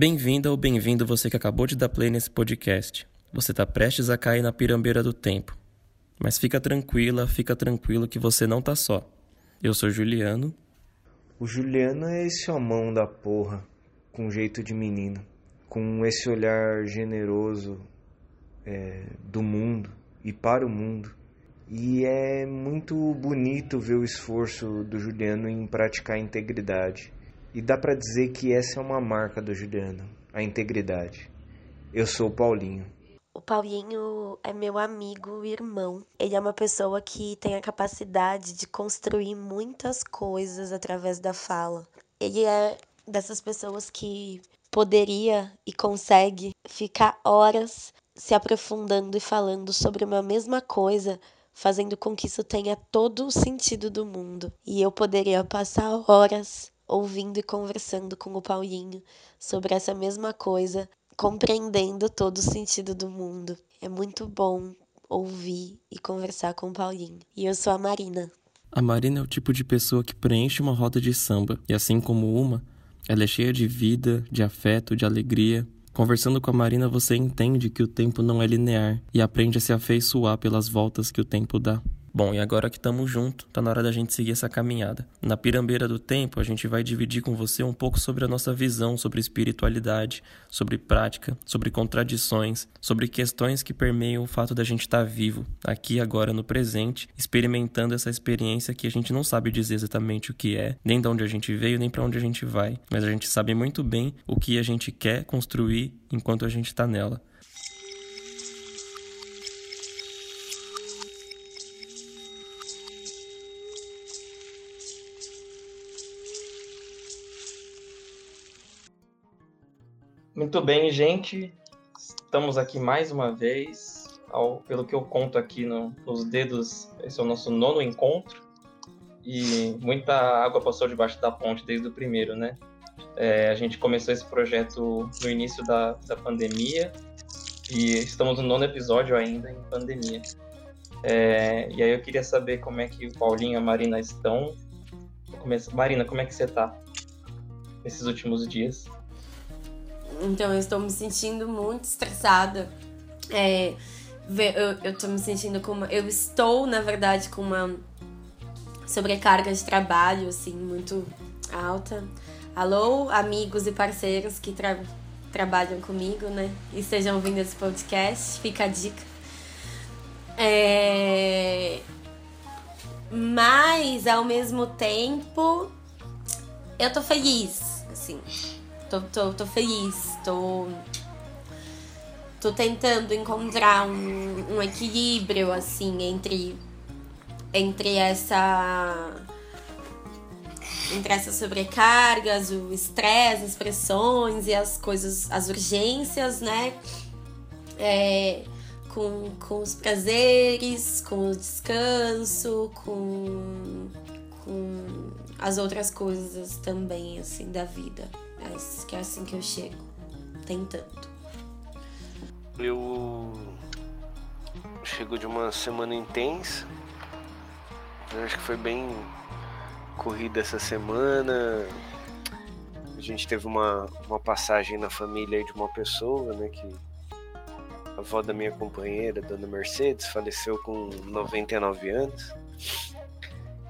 Bem-vinda ou bem-vindo você que acabou de dar play nesse podcast. Você está prestes a cair na pirambeira do tempo. Mas fica tranquila, fica tranquilo que você não tá só. Eu sou Juliano. O Juliano é esse homão da porra, com jeito de menino, com esse olhar generoso é, do mundo e para o mundo. E é muito bonito ver o esforço do Juliano em praticar a integridade. E dá para dizer que essa é uma marca do Juliano, a integridade. Eu sou o Paulinho. O Paulinho é meu amigo irmão. Ele é uma pessoa que tem a capacidade de construir muitas coisas através da fala. Ele é dessas pessoas que poderia e consegue ficar horas se aprofundando e falando sobre uma mesma coisa, fazendo com que isso tenha todo o sentido do mundo. E eu poderia passar horas ouvindo e conversando com o Paulinho sobre essa mesma coisa, compreendendo todo o sentido do mundo. É muito bom ouvir e conversar com o Paulinho. E eu sou a Marina. A Marina é o tipo de pessoa que preenche uma roda de samba, e assim como uma, ela é cheia de vida, de afeto, de alegria. Conversando com a Marina, você entende que o tempo não é linear e aprende a se afeiçoar pelas voltas que o tempo dá. Bom, e agora que estamos juntos, tá na hora da gente seguir essa caminhada. Na pirambeira do tempo, a gente vai dividir com você um pouco sobre a nossa visão sobre espiritualidade, sobre prática, sobre contradições, sobre questões que permeiam o fato da gente estar tá vivo, aqui agora no presente, experimentando essa experiência que a gente não sabe dizer exatamente o que é, nem de onde a gente veio, nem para onde a gente vai, mas a gente sabe muito bem o que a gente quer construir enquanto a gente está nela. Muito bem, gente. Estamos aqui mais uma vez. Ao, pelo que eu conto aqui no, nos dedos, esse é o nosso nono encontro. E muita água passou debaixo da ponte desde o primeiro, né? É, a gente começou esse projeto no início da, da pandemia e estamos no nono episódio ainda em pandemia. É, e aí eu queria saber como é que o Paulinho e a Marina estão. Marina, como é que você está nesses últimos dias? Então eu estou me sentindo muito estressada. É, eu, eu tô me sentindo com uma. Eu estou, na verdade, com uma sobrecarga de trabalho, assim, muito alta. Alô, amigos e parceiros que tra trabalham comigo, né? E estejam ouvindo esse podcast, fica a dica. É... Mas, ao mesmo tempo, eu tô feliz, assim tô, tô, tô feliz, tô, tô tentando encontrar um, um equilíbrio, assim, entre, entre essa entre essas sobrecargas, o estresse, as pressões e as coisas, as urgências, né? É, com, com os prazeres, com o descanso, com, com as outras coisas também, assim, da vida. É, que é assim que eu chego, tentando. Eu chego de uma semana intensa. Eu acho que foi bem corrida essa semana. A gente teve uma, uma passagem na família de uma pessoa, né, que a avó da minha companheira, Dona Mercedes, faleceu com 99 anos.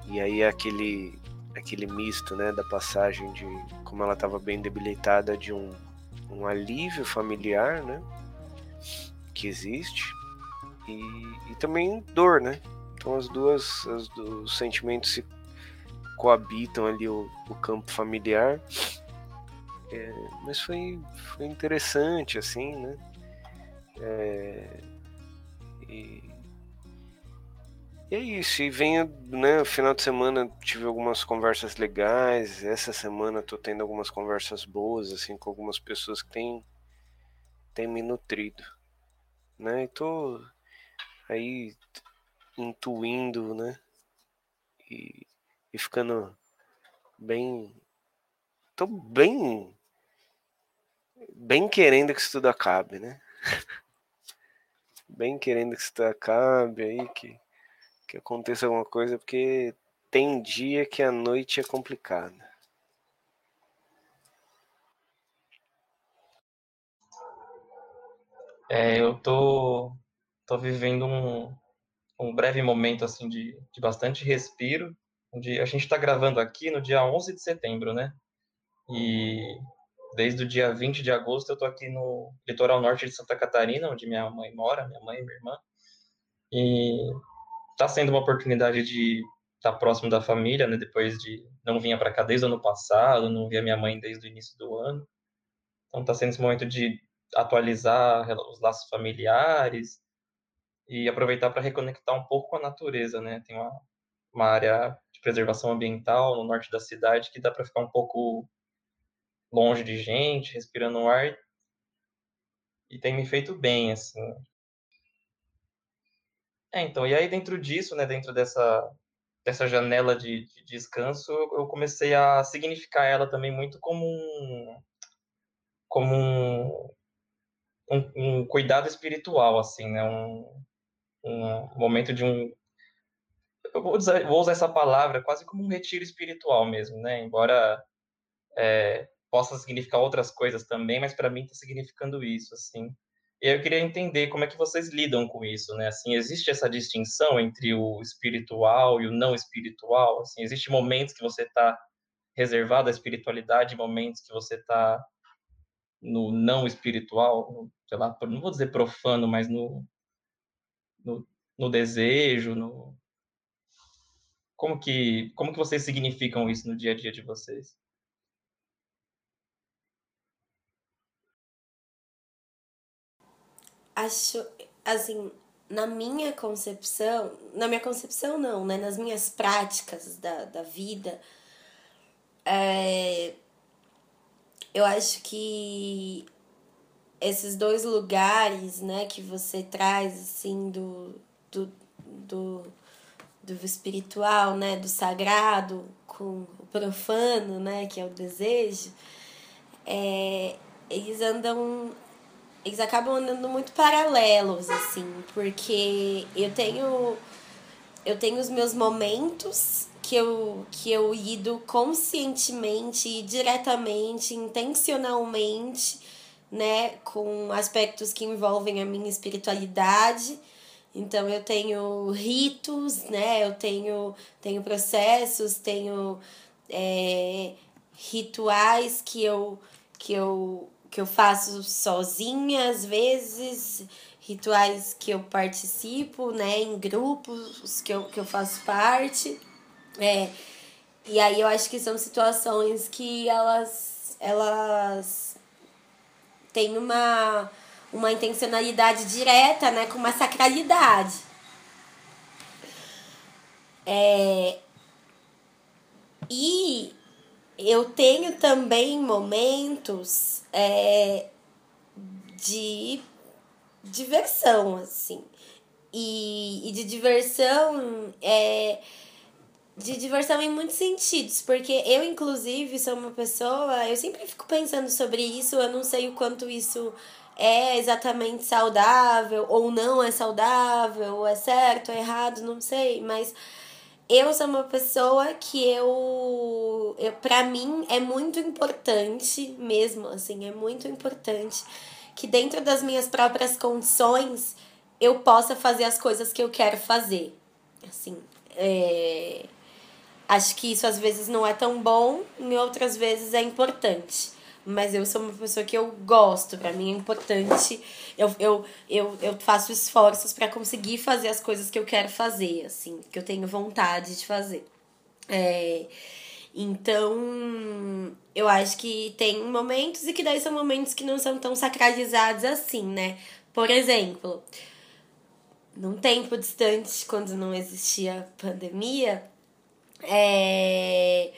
E aí aquele aquele misto, né, da passagem de como ela estava bem debilitada de um, um alívio familiar, né, que existe e, e também dor, né. Então as duas, as, os sentimentos se coabitam ali o, o campo familiar. É, mas foi, foi interessante, assim, né? É, e, e é isso, e venho, né, final de semana tive algumas conversas legais, essa semana tô tendo algumas conversas boas, assim, com algumas pessoas que têm, têm me nutrido, né, e tô aí intuindo, né, e, e ficando bem, tô bem, bem querendo que isso tudo acabe, né, bem querendo que isso tudo acabe aí, que que aconteça alguma coisa, porque tem dia que a noite é complicada. É, eu tô, tô vivendo um, um breve momento assim de, de bastante respiro. Onde a gente está gravando aqui no dia 11 de setembro, né? E desde o dia 20 de agosto eu tô aqui no litoral norte de Santa Catarina, onde minha mãe mora, minha mãe e minha irmã. E está sendo uma oportunidade de estar tá próximo da família, né? Depois de não vinha para cá desde o ano passado, não via minha mãe desde o início do ano. Então está sendo esse momento de atualizar os laços familiares e aproveitar para reconectar um pouco com a natureza, né? Tem uma, uma área de preservação ambiental no norte da cidade que dá para ficar um pouco longe de gente, respirando o ar e tem me feito bem, assim. É, então, e aí dentro disso, né, dentro dessa, dessa janela de, de descanso, eu comecei a significar ela também muito como um, como um, um, um cuidado espiritual, assim, né, um, um momento de um eu vou usar, vou usar essa palavra quase como um retiro espiritual mesmo, né? Embora é, possa significar outras coisas também, mas para mim está significando isso, assim. E eu queria entender como é que vocês lidam com isso, né? Assim, existe essa distinção entre o espiritual e o não espiritual? Assim, existe momentos que você está reservado à espiritualidade, momentos que você está no não espiritual, sei lá, não vou dizer profano, mas no, no, no desejo, no como que como que vocês significam isso no dia a dia de vocês? Acho, assim, na minha concepção, na minha concepção não, né? Nas minhas práticas da, da vida, é, eu acho que esses dois lugares, né, que você traz, assim, do, do, do, do espiritual, né, do sagrado com o profano, né, que é o desejo, é, eles andam eles acabam andando muito paralelos, assim, porque eu tenho eu tenho os meus momentos que eu, que eu lido conscientemente, diretamente, intencionalmente, né, com aspectos que envolvem a minha espiritualidade. Então eu tenho ritos, né, eu tenho, tenho processos, tenho é, rituais que eu, que eu que eu faço sozinha, às vezes, rituais que eu participo, né, em grupos que eu, que eu faço parte. É, e aí eu acho que são situações que elas, elas têm uma, uma intencionalidade direta, né, com uma sacralidade. É, e eu tenho também momentos é, de diversão, assim. E, e de diversão é de diversão em muitos sentidos, porque eu, inclusive, sou uma pessoa, eu sempre fico pensando sobre isso, eu não sei o quanto isso é exatamente saudável ou não é saudável, é certo, é errado, não sei, mas eu sou uma pessoa que eu, eu para mim é muito importante mesmo, assim, é muito importante que dentro das minhas próprias condições eu possa fazer as coisas que eu quero fazer. Assim, é... acho que isso às vezes não é tão bom, em outras vezes é importante mas eu sou uma pessoa que eu gosto, para mim é importante. Eu, eu, eu, eu faço esforços para conseguir fazer as coisas que eu quero fazer, assim, que eu tenho vontade de fazer. É, então, eu acho que tem momentos e que daí são momentos que não são tão sacralizados assim, né? Por exemplo, num tempo distante, quando não existia pandemia, é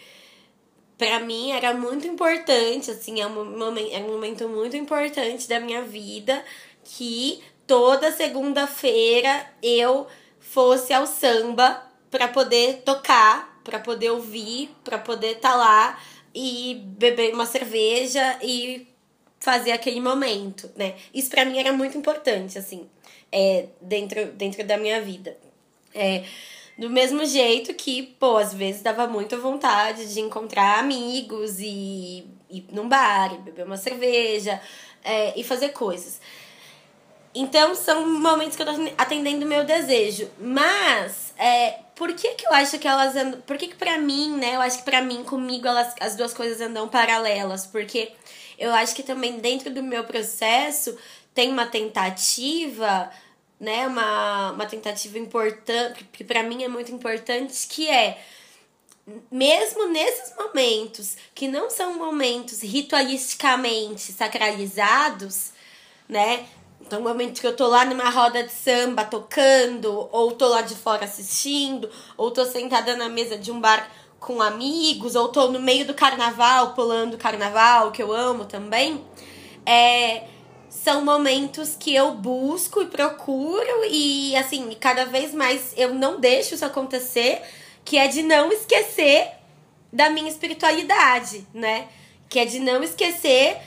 para mim era muito importante, assim, é um, momento, é um momento muito importante da minha vida que toda segunda-feira eu fosse ao samba para poder tocar, para poder ouvir, para poder estar tá lá e beber uma cerveja e fazer aquele momento, né? Isso para mim era muito importante, assim, é, dentro, dentro da minha vida. É, do mesmo jeito que, pô, às vezes dava muita vontade de encontrar amigos e ir num bar, e beber uma cerveja é, e fazer coisas. Então são momentos que eu tô atendendo o meu desejo. Mas, é, por que que eu acho que elas andam. Por que que pra mim, né? Eu acho que pra mim, comigo, elas, as duas coisas andam paralelas. Porque eu acho que também dentro do meu processo tem uma tentativa, né? Uma, uma tentativa importante, que pra mim é muito importante, que é mesmo nesses momentos que não são momentos ritualisticamente sacralizados, né? Então, momento que eu tô lá numa roda de samba tocando, ou tô lá de fora assistindo, ou tô sentada na mesa de um bar com amigos, ou tô no meio do carnaval, pulando carnaval, que eu amo também. É, são momentos que eu busco e procuro, e assim, cada vez mais eu não deixo isso acontecer, que é de não esquecer da minha espiritualidade, né? Que é de não esquecer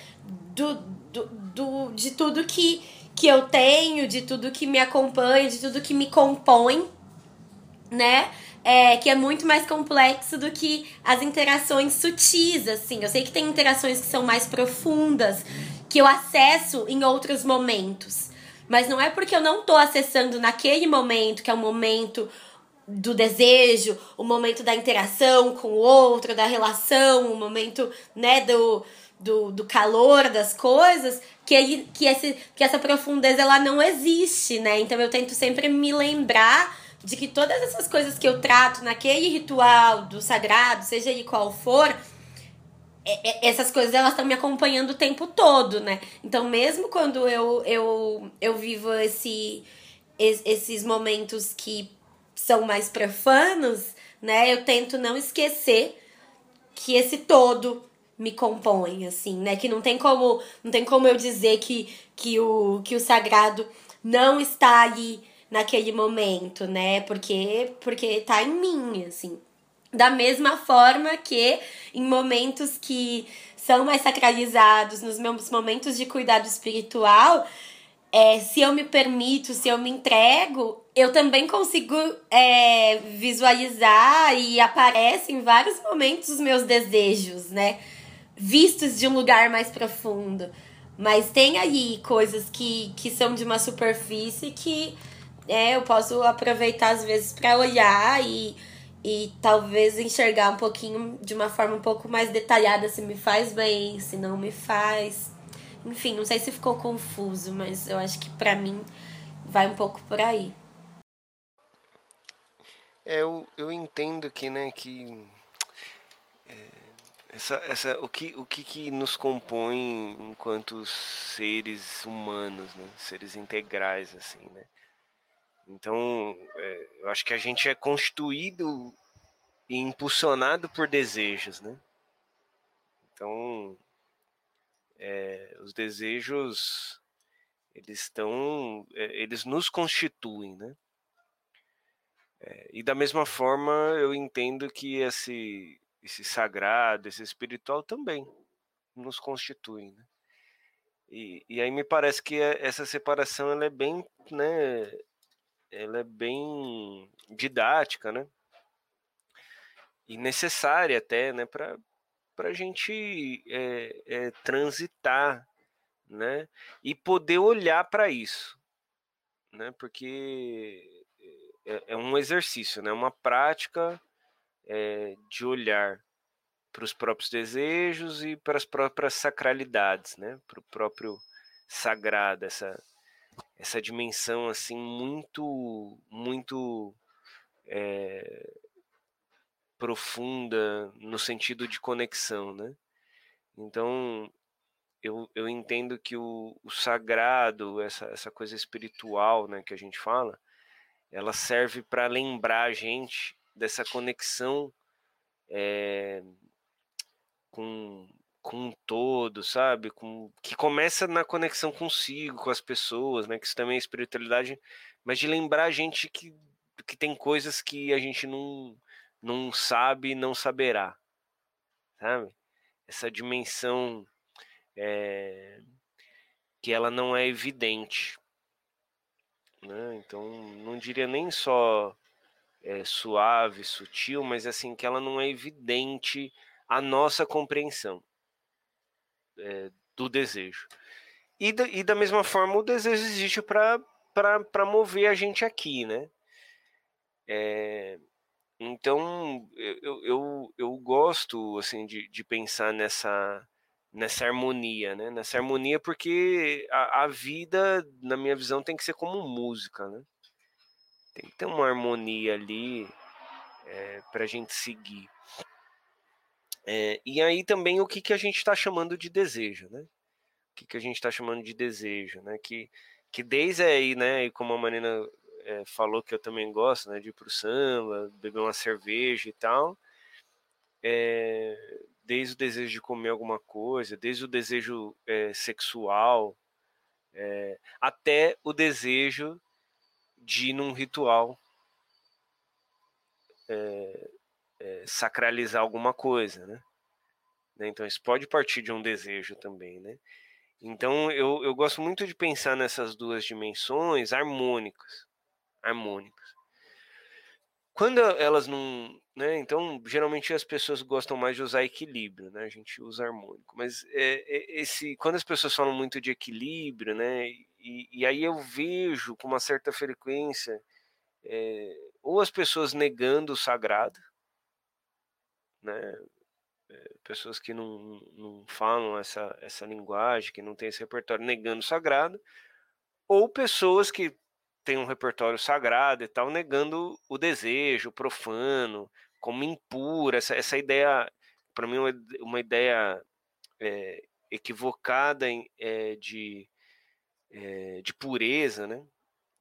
do, do, do de tudo que que eu tenho, de tudo que me acompanha, de tudo que me compõe, né? É, que é muito mais complexo do que as interações sutis, assim. Eu sei que tem interações que são mais profundas, que eu acesso em outros momentos. Mas não é porque eu não tô acessando naquele momento, que é o momento do desejo, o momento da interação com o outro, da relação, o momento, né, do, do, do calor das coisas, que, ele, que, esse, que essa profundeza ela não existe, né? Então eu tento sempre me lembrar de que todas essas coisas que eu trato naquele ritual do sagrado, seja ele qual for, essas coisas elas estão me acompanhando o tempo todo, né? Então mesmo quando eu, eu, eu vivo esse, esses momentos que são mais profanos, né? Eu tento não esquecer que esse todo me compõe, assim, né? Que não tem como, não tem como eu dizer que, que, o, que o sagrado não está ali naquele momento, né? Porque, porque tá em mim, assim. Da mesma forma que em momentos que são mais sacralizados, nos meus momentos de cuidado espiritual, é, se eu me permito, se eu me entrego, eu também consigo é, visualizar e aparece em vários momentos os meus desejos, né? vistos de um lugar mais profundo. Mas tem aí coisas que, que são de uma superfície que é, eu posso aproveitar às vezes para olhar e, e talvez enxergar um pouquinho de uma forma um pouco mais detalhada se me faz bem, se não me faz. Enfim, não sei se ficou confuso, mas eu acho que para mim vai um pouco por aí. É, eu, eu entendo que, né, que essa, essa, o que, o que, que nos compõe enquanto seres humanos, né? seres integrais, assim, né? Então, é, eu acho que a gente é constituído e impulsionado por desejos, né? Então, é, os desejos, eles estão, é, eles nos constituem, né? É, e da mesma forma, eu entendo que esse, esse sagrado, esse espiritual também nos constitui. Né? E, e aí me parece que é, essa separação ela é bem, né, ela é bem didática, né? E necessária até, né, para a gente é, é, transitar, né, e poder olhar para isso, né, porque é, é um exercício, né, uma prática é, de olhar para os próprios desejos e para as próprias sacralidades, né? Para o próprio sagrado, essa essa dimensão assim muito muito é, profunda no sentido de conexão, né? Então eu, eu entendo que o, o sagrado, essa, essa coisa espiritual, né, que a gente fala, ela serve para lembrar a gente dessa conexão é, com, com um todo, sabe? Com, que começa na conexão consigo, com as pessoas, né? Que isso também é espiritualidade, mas de lembrar a gente que, que tem coisas que a gente não, não sabe e não saberá, sabe? Essa dimensão é, que ela não é evidente. Né? Então, não diria nem só é, suave, sutil, mas assim que ela não é evidente a nossa compreensão é, do desejo. e, da, e da mesma forma o desejo existe para mover a gente aqui, né? É, então eu, eu, eu gosto assim de, de pensar nessa nessa harmonia, né? Nessa harmonia porque a, a vida, na minha visão, tem que ser como música, né? Tem que ter uma harmonia ali é, para a gente seguir. É, e aí também o que, que a gente está chamando de desejo, né? O que, que a gente está chamando de desejo, né? Que, que desde aí, né? E como a Marina é, falou que eu também gosto, né? De ir pro samba, beber uma cerveja e tal. É, desde o desejo de comer alguma coisa, desde o desejo é, sexual, é, até o desejo de ir num ritual é, é, sacralizar alguma coisa, né? né? Então isso pode partir de um desejo também, né? Então eu, eu gosto muito de pensar nessas duas dimensões harmônicas, harmônicas. Quando elas não, né? Então geralmente as pessoas gostam mais de usar equilíbrio, né? A gente usa harmônico, mas é, é esse quando as pessoas falam muito de equilíbrio, né? E, e aí eu vejo com uma certa frequência é, ou as pessoas negando o sagrado, né? É, pessoas que não, não falam essa, essa linguagem, que não tem esse repertório negando o sagrado, ou pessoas que têm um repertório sagrado e tal, negando o desejo, o profano, como impura, essa, essa ideia, para mim, uma, uma ideia é, equivocada em, é, de, é, de pureza, né?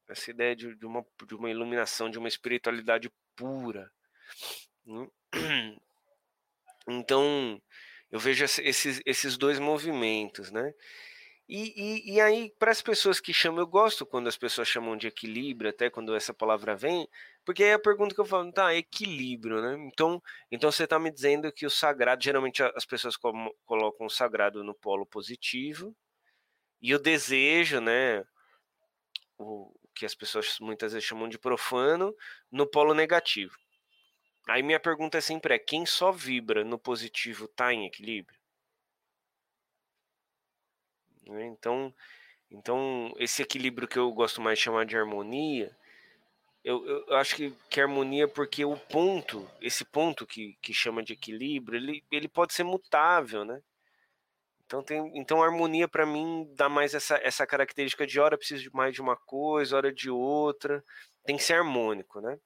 Essa ideia de, de, uma, de uma iluminação, de uma espiritualidade pura. Né? Então, eu vejo esses, esses dois movimentos, né? E, e, e aí, para as pessoas que chamam, eu gosto quando as pessoas chamam de equilíbrio, até quando essa palavra vem, porque aí a pergunta que eu falo, tá, equilíbrio, né? Então, então você está me dizendo que o sagrado, geralmente as pessoas colocam o sagrado no polo positivo, e o desejo, né? O que as pessoas muitas vezes chamam de profano, no polo negativo. Aí minha pergunta sempre é: quem só vibra no positivo está em equilíbrio? Né, então, então, esse equilíbrio que eu gosto mais de chamar de harmonia, eu, eu acho que, que harmonia porque o ponto, esse ponto que, que chama de equilíbrio, ele, ele pode ser mutável, né? Então, tem, então harmonia para mim dá mais essa, essa característica de hora preciso de mais de uma coisa, hora de outra, tem que ser harmônico, né?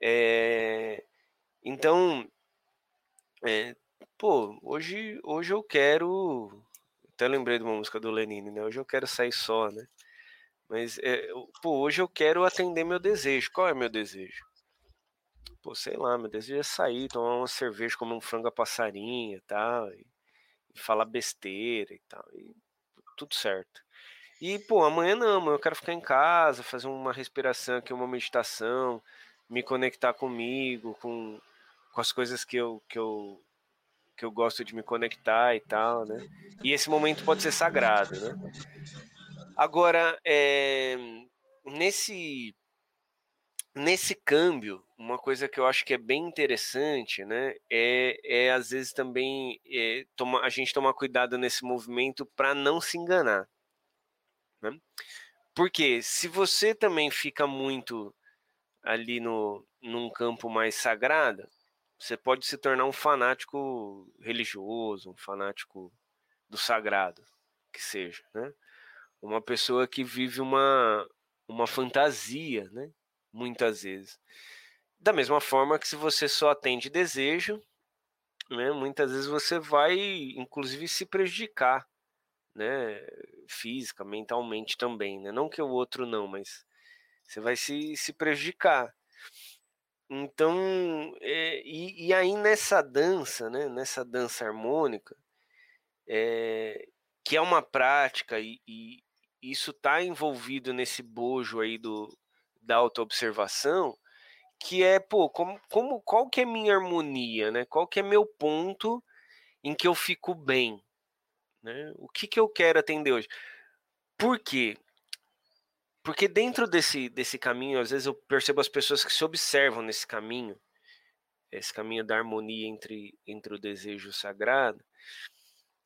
É, então, é, pô, hoje, hoje eu quero. Até lembrei de uma música do Lenine, né? Hoje eu quero sair só, né? Mas, é, pô, hoje eu quero atender meu desejo. Qual é meu desejo? Pô, sei lá, meu desejo é sair, tomar uma cerveja, comer um frango a passarinho e tal, e, e falar besteira e tal, e tudo certo. E, pô, amanhã não, eu quero ficar em casa, fazer uma respiração aqui, uma meditação, me conectar comigo, com, com as coisas que eu, que, eu, que eu gosto de me conectar e tal, né? E esse momento pode ser sagrado, né? Agora, é, nesse, nesse câmbio, uma coisa que eu acho que é bem interessante, né? É, é às vezes também é, toma, a gente tomar cuidado nesse movimento para não se enganar. Né? Porque se você também fica muito ali no, num campo mais sagrado, você pode se tornar um fanático religioso, um fanático do sagrado, que seja, né? Uma pessoa que vive uma, uma fantasia, né? Muitas vezes. Da mesma forma que se você só atende desejo, né? Muitas vezes você vai, inclusive, se prejudicar, né? Física, mentalmente também, né? Não que o outro não, mas você vai se, se prejudicar. Então, é, e, e, aí nessa dança, né, nessa dança harmônica, é, que é uma prática e, e isso está envolvido nesse bojo aí do, da autoobservação, que é, pô, como, como, qual que é minha harmonia, né? Qual que é meu ponto em que eu fico bem, né? O que que eu quero atender hoje? Por quê? Porque dentro desse, desse caminho, às vezes eu percebo as pessoas que se observam nesse caminho, esse caminho da harmonia entre, entre o desejo sagrado,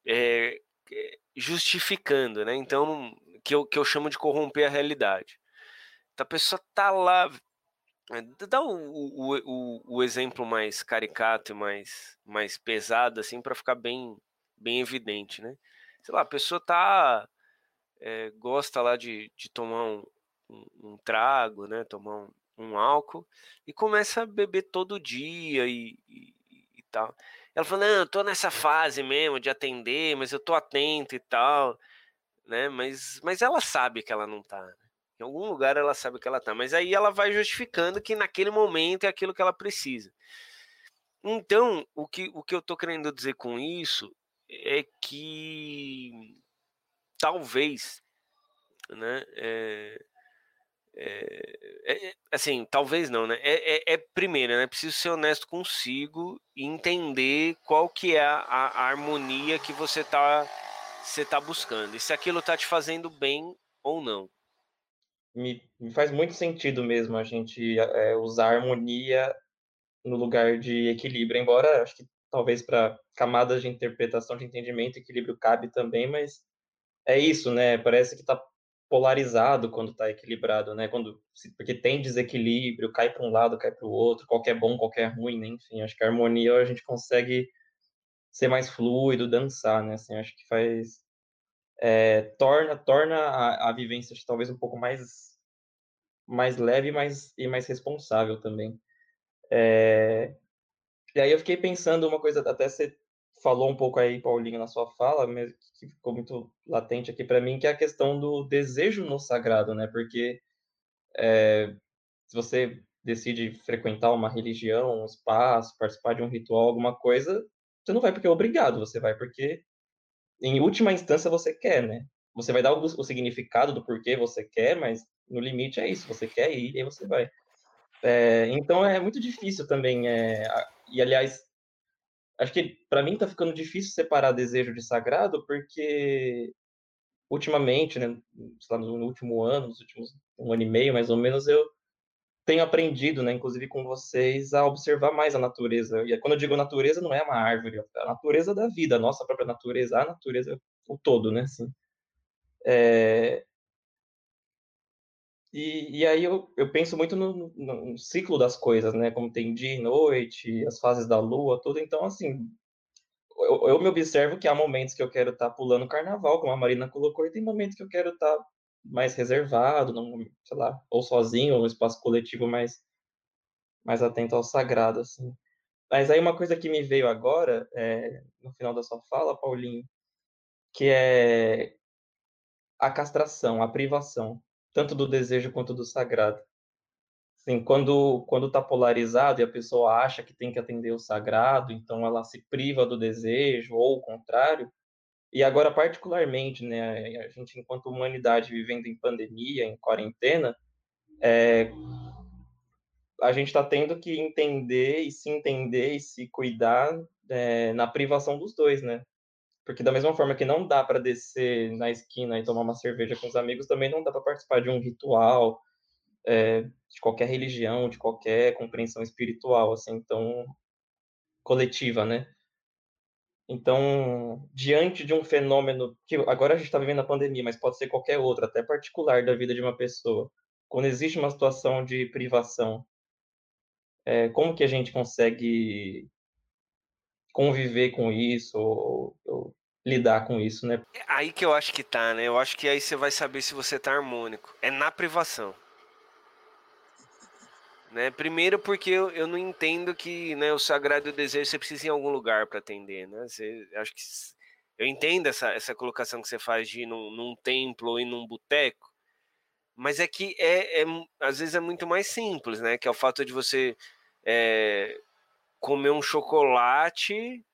é, justificando, né? Então, que eu, que eu chamo de corromper a realidade. Então, a pessoa tá lá. É, dá o, o, o, o exemplo mais caricato e mais, mais pesado, assim, para ficar bem, bem evidente, né? Sei lá, a pessoa tá. É, gosta lá de, de tomar um, um, um trago, né? Tomar um, um, álcool e começa a beber todo dia e, e, e tal. Ela falou, não, eu tô nessa fase mesmo de atender, mas eu tô atento e tal, né? Mas, mas ela sabe que ela não tá. Né? Em algum lugar ela sabe que ela tá. Mas aí ela vai justificando que naquele momento é aquilo que ela precisa. Então, o que, o que eu tô querendo dizer com isso é que talvez, né? É, é, é, assim, talvez não, né? É, é, é, primeiro, né? Preciso ser honesto consigo e entender qual que é a, a, harmonia que você tá, você tá buscando. E se aquilo tá te fazendo bem ou não. Me, me faz muito sentido mesmo a gente é, usar harmonia no lugar de equilíbrio, embora acho que talvez para camadas de interpretação, de entendimento, equilíbrio cabe também, mas é isso, né? Parece que tá polarizado quando está equilibrado, né? Quando porque tem desequilíbrio, cai para um lado, cai para o outro, qualquer bom, qualquer ruim, né? Enfim, acho que a harmonia a gente consegue ser mais fluido, dançar, né? Assim, acho que faz é, torna torna a, a vivência talvez um pouco mais mais leve, mais e mais responsável também. É, e aí eu fiquei pensando uma coisa até você falou um pouco aí, Paulinho, na sua fala, mas que ficou muito latente aqui para mim, que é a questão do desejo no sagrado, né? Porque é, se você decide frequentar uma religião, um espaço, participar de um ritual, alguma coisa, você não vai porque é obrigado, você vai porque, em última instância, você quer, né? Você vai dar o, o significado do porquê você quer, mas no limite é isso, você quer ir e aí você vai. É, então é muito difícil também, é, e aliás, acho que para mim tá ficando difícil separar desejo de sagrado, porque ultimamente, né, lá, no último ano, nos últimos um ano e meio mais ou menos, eu tenho aprendido, né, inclusive com vocês, a observar mais a natureza. E quando eu digo natureza, não é uma árvore, é a natureza da vida, a nossa própria natureza, a natureza o todo, né, assim. É, e, e aí eu, eu penso muito no, no, ciclo das coisas, né? Como tem dia e noite, as fases da lua, tudo. Então, assim, eu, eu me observo que há momentos que eu quero estar tá pulando carnaval, como a Marina colocou, e tem momentos que eu quero estar tá mais reservado, não, sei lá, ou sozinho, ou espaço coletivo mais, mais atento ao sagrado, assim. Mas aí uma coisa que me veio agora, é, no final da sua fala, Paulinho, que é a castração, a privação tanto do desejo quanto do sagrado. Assim, quando quando está polarizado e a pessoa acha que tem que atender o sagrado, então ela se priva do desejo ou o contrário. E agora particularmente, né, a gente enquanto humanidade vivendo em pandemia, em quarentena, é, a gente está tendo que entender e se entender e se cuidar é, na privação dos dois, né? Porque da mesma forma que não dá para descer na esquina e tomar uma cerveja com os amigos, também não dá para participar de um ritual é, de qualquer religião, de qualquer compreensão espiritual, assim, então coletiva, né? Então, diante de um fenômeno que agora a gente está vivendo a pandemia, mas pode ser qualquer outro, até particular da vida de uma pessoa, quando existe uma situação de privação, é, como que a gente consegue conviver com isso ou, ou, lidar com isso, né? É aí que eu acho que tá, né? Eu acho que aí você vai saber se você tá harmônico. É na privação. Né? Primeiro porque eu, eu não entendo que né, o sagrado e o desejo você precisa ir em algum lugar para atender, né? Você, acho que eu entendo essa, essa colocação que você faz de ir num, num templo ou ir num boteco, mas é que é, é, às vezes é muito mais simples, né? Que é o fato de você é, comer um chocolate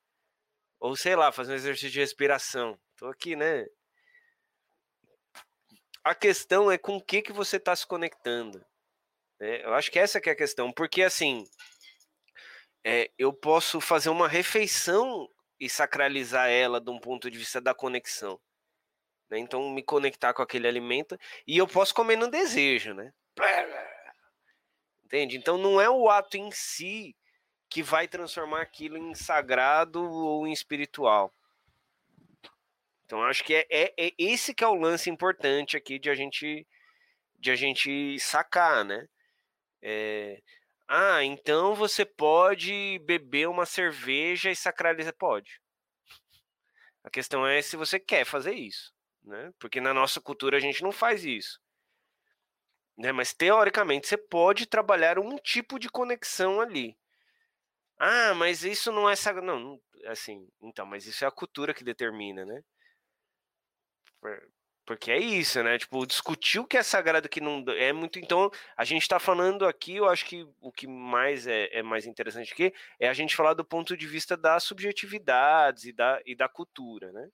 ou sei lá, fazer um exercício de respiração. Tô aqui, né? A questão é com o que que você está se conectando. Né? Eu acho que essa que é a questão, porque assim, é, eu posso fazer uma refeição e sacralizar ela de um ponto de vista da conexão. Né? Então, me conectar com aquele alimento e eu posso comer no desejo, né? Entende? Então, não é o ato em si que vai transformar aquilo em sagrado ou em espiritual. Então acho que é, é, é, esse que é o lance importante aqui de a gente de a gente sacar, né? É, ah, então você pode beber uma cerveja e sacralizar? Pode. A questão é se você quer fazer isso, né? Porque na nossa cultura a gente não faz isso. Né? Mas teoricamente você pode trabalhar um tipo de conexão ali. Ah, mas isso não é sagrado. Não, assim, então, mas isso é a cultura que determina, né? Porque é isso, né? Tipo, discutir o que é sagrado que não é muito. Então, a gente está falando aqui, eu acho que o que mais é, é, mais interessante aqui é a gente falar do ponto de vista das subjetividades e da, e da cultura, né?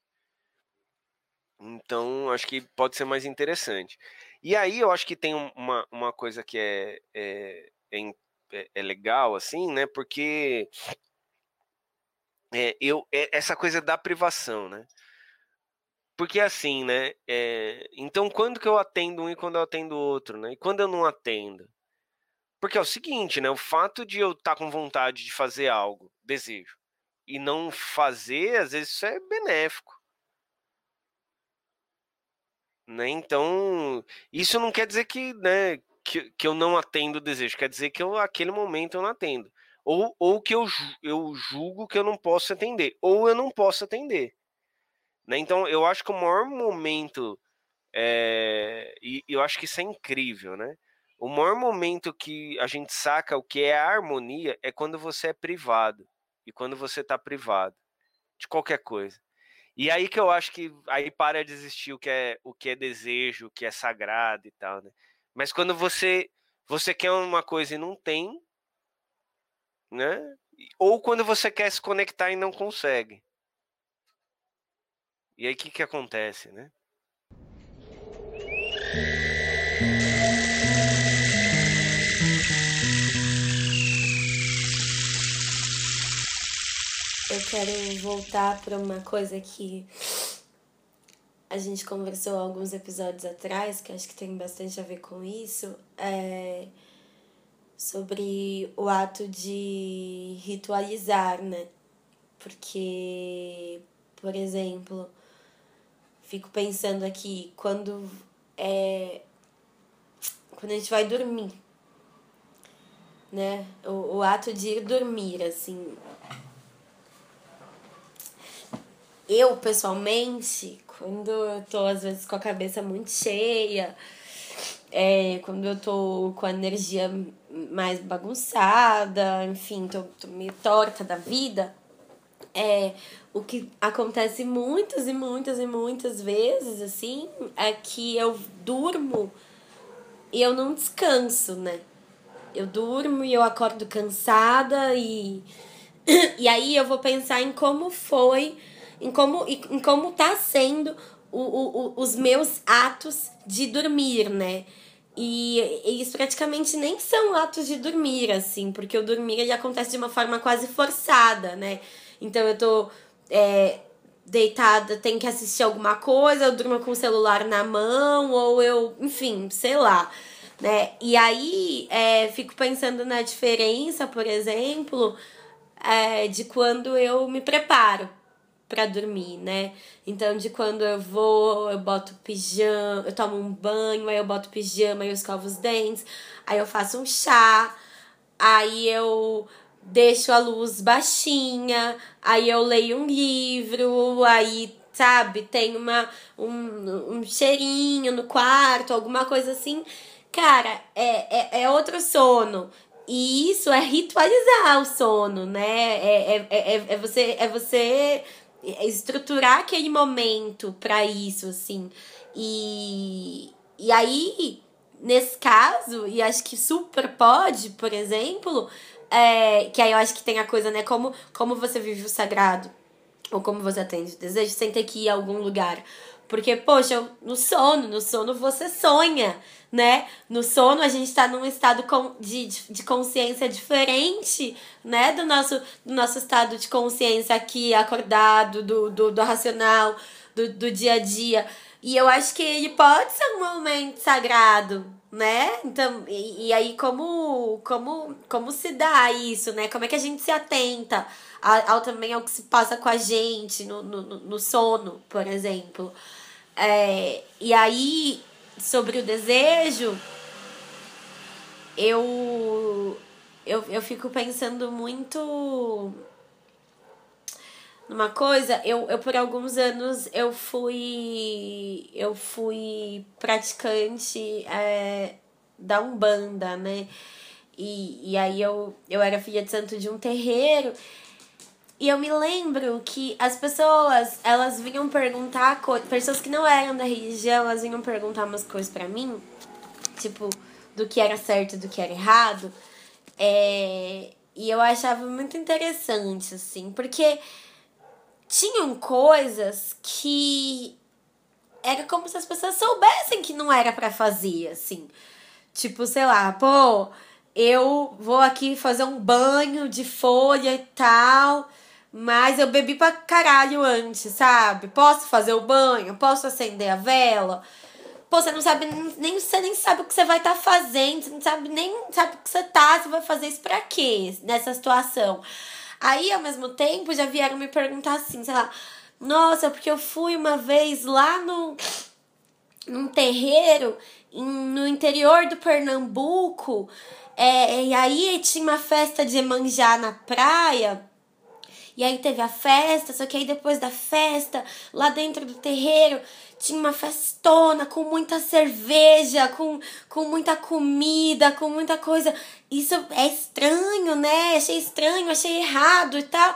Então, acho que pode ser mais interessante. E aí, eu acho que tem uma, uma coisa que é, é, é, é legal, assim, né? Porque é, eu, é essa coisa da privação, né? Porque assim, né? É, então, quando que eu atendo um e quando eu atendo outro, né? E quando eu não atendo? Porque é o seguinte, né? O fato de eu estar tá com vontade de fazer algo, desejo, e não fazer, às vezes isso é benéfico. Né? Então, isso não quer dizer que, né, que, que eu não atendo o desejo, quer dizer que eu, aquele momento eu não atendo. Ou, ou que eu, eu julgo que eu não posso atender, ou eu não posso atender. Né? Então, eu acho que o maior momento, é, e eu acho que isso é incrível, né? O maior momento que a gente saca o que é a harmonia é quando você é privado e quando você está privado de qualquer coisa. E aí que eu acho que aí para de existir o que é o que é desejo, o que é sagrado e tal, né? Mas quando você você quer uma coisa e não tem, né? Ou quando você quer se conectar e não consegue. E aí o que, que acontece, né? Eu quero voltar para uma coisa que a gente conversou alguns episódios atrás, que acho que tem bastante a ver com isso, é sobre o ato de ritualizar, né? Porque, por exemplo, fico pensando aqui, quando é quando a gente vai dormir, né? O, o ato de ir dormir, assim. Eu, pessoalmente, quando eu tô, às vezes, com a cabeça muito cheia, é, quando eu tô com a energia mais bagunçada, enfim, tô, tô meio torta da vida, é, o que acontece muitas e muitas e muitas vezes, assim, é que eu durmo e eu não descanso, né? Eu durmo e eu acordo cansada e e aí eu vou pensar em como foi, em como em como tá sendo o, o, os meus atos de dormir, né? E eles praticamente nem são atos de dormir, assim, porque o dormir ele acontece de uma forma quase forçada, né? Então eu tô é, deitada, tenho que assistir alguma coisa, eu durmo com o celular na mão, ou eu, enfim, sei lá. Né? E aí é, fico pensando na diferença, por exemplo, é, de quando eu me preparo para dormir, né? Então, de quando eu vou, eu boto pijama, eu tomo um banho, aí eu boto pijama e eu escovo os dentes, aí eu faço um chá, aí eu deixo a luz baixinha, aí eu leio um livro, aí, sabe, tem uma, um, um cheirinho no quarto, alguma coisa assim. Cara, é, é, é outro sono. E isso é ritualizar o sono, né? É, é, é, é você é você estruturar aquele momento para isso, assim. E, e aí, nesse caso, e acho que super pode, por exemplo, é, que aí eu acho que tem a coisa, né? Como, como você vive o sagrado, ou como você atende o desejo, sem ter que ir a algum lugar. Porque, poxa, no sono, no sono você sonha, né? No sono a gente está num estado de, de consciência diferente, né? Do nosso, do nosso estado de consciência aqui, acordado, do, do, do racional, do, do dia a dia. E eu acho que ele pode ser um momento sagrado, né? Então, e, e aí como, como, como se dá isso, né? Como é que a gente se atenta ao, também ao que se passa com a gente no, no, no sono, por exemplo. É, e aí, sobre o desejo, eu, eu, eu fico pensando muito numa coisa, eu, eu por alguns anos eu fui eu fui praticante é, da Umbanda, né? E, e aí eu, eu era filha de santo de um terreiro. E eu me lembro que as pessoas, elas vinham perguntar, pessoas que não eram da religião, elas vinham perguntar umas coisas para mim, tipo, do que era certo e do que era errado. É, e eu achava muito interessante, assim, porque tinham coisas que era como se as pessoas soubessem que não era para fazer, assim. Tipo, sei lá, pô, eu vou aqui fazer um banho de folha e tal, mas eu bebi pra caralho antes, sabe? Posso fazer o banho? Posso acender a vela? Pô, você não sabe nem você nem sabe o que você vai estar tá fazendo, você não sabe nem sabe o que você tá, você vai fazer isso pra quê nessa situação. Aí, ao mesmo tempo, já vieram me perguntar assim, sei lá, nossa, porque eu fui uma vez lá no num terreiro em, no interior do Pernambuco é, e aí tinha uma festa de Emanjá na praia. E aí teve a festa, só que aí depois da festa, lá dentro do terreiro, tinha uma festona com muita cerveja, com, com muita comida, com muita coisa. Isso é estranho, né? Achei estranho, achei errado e tal.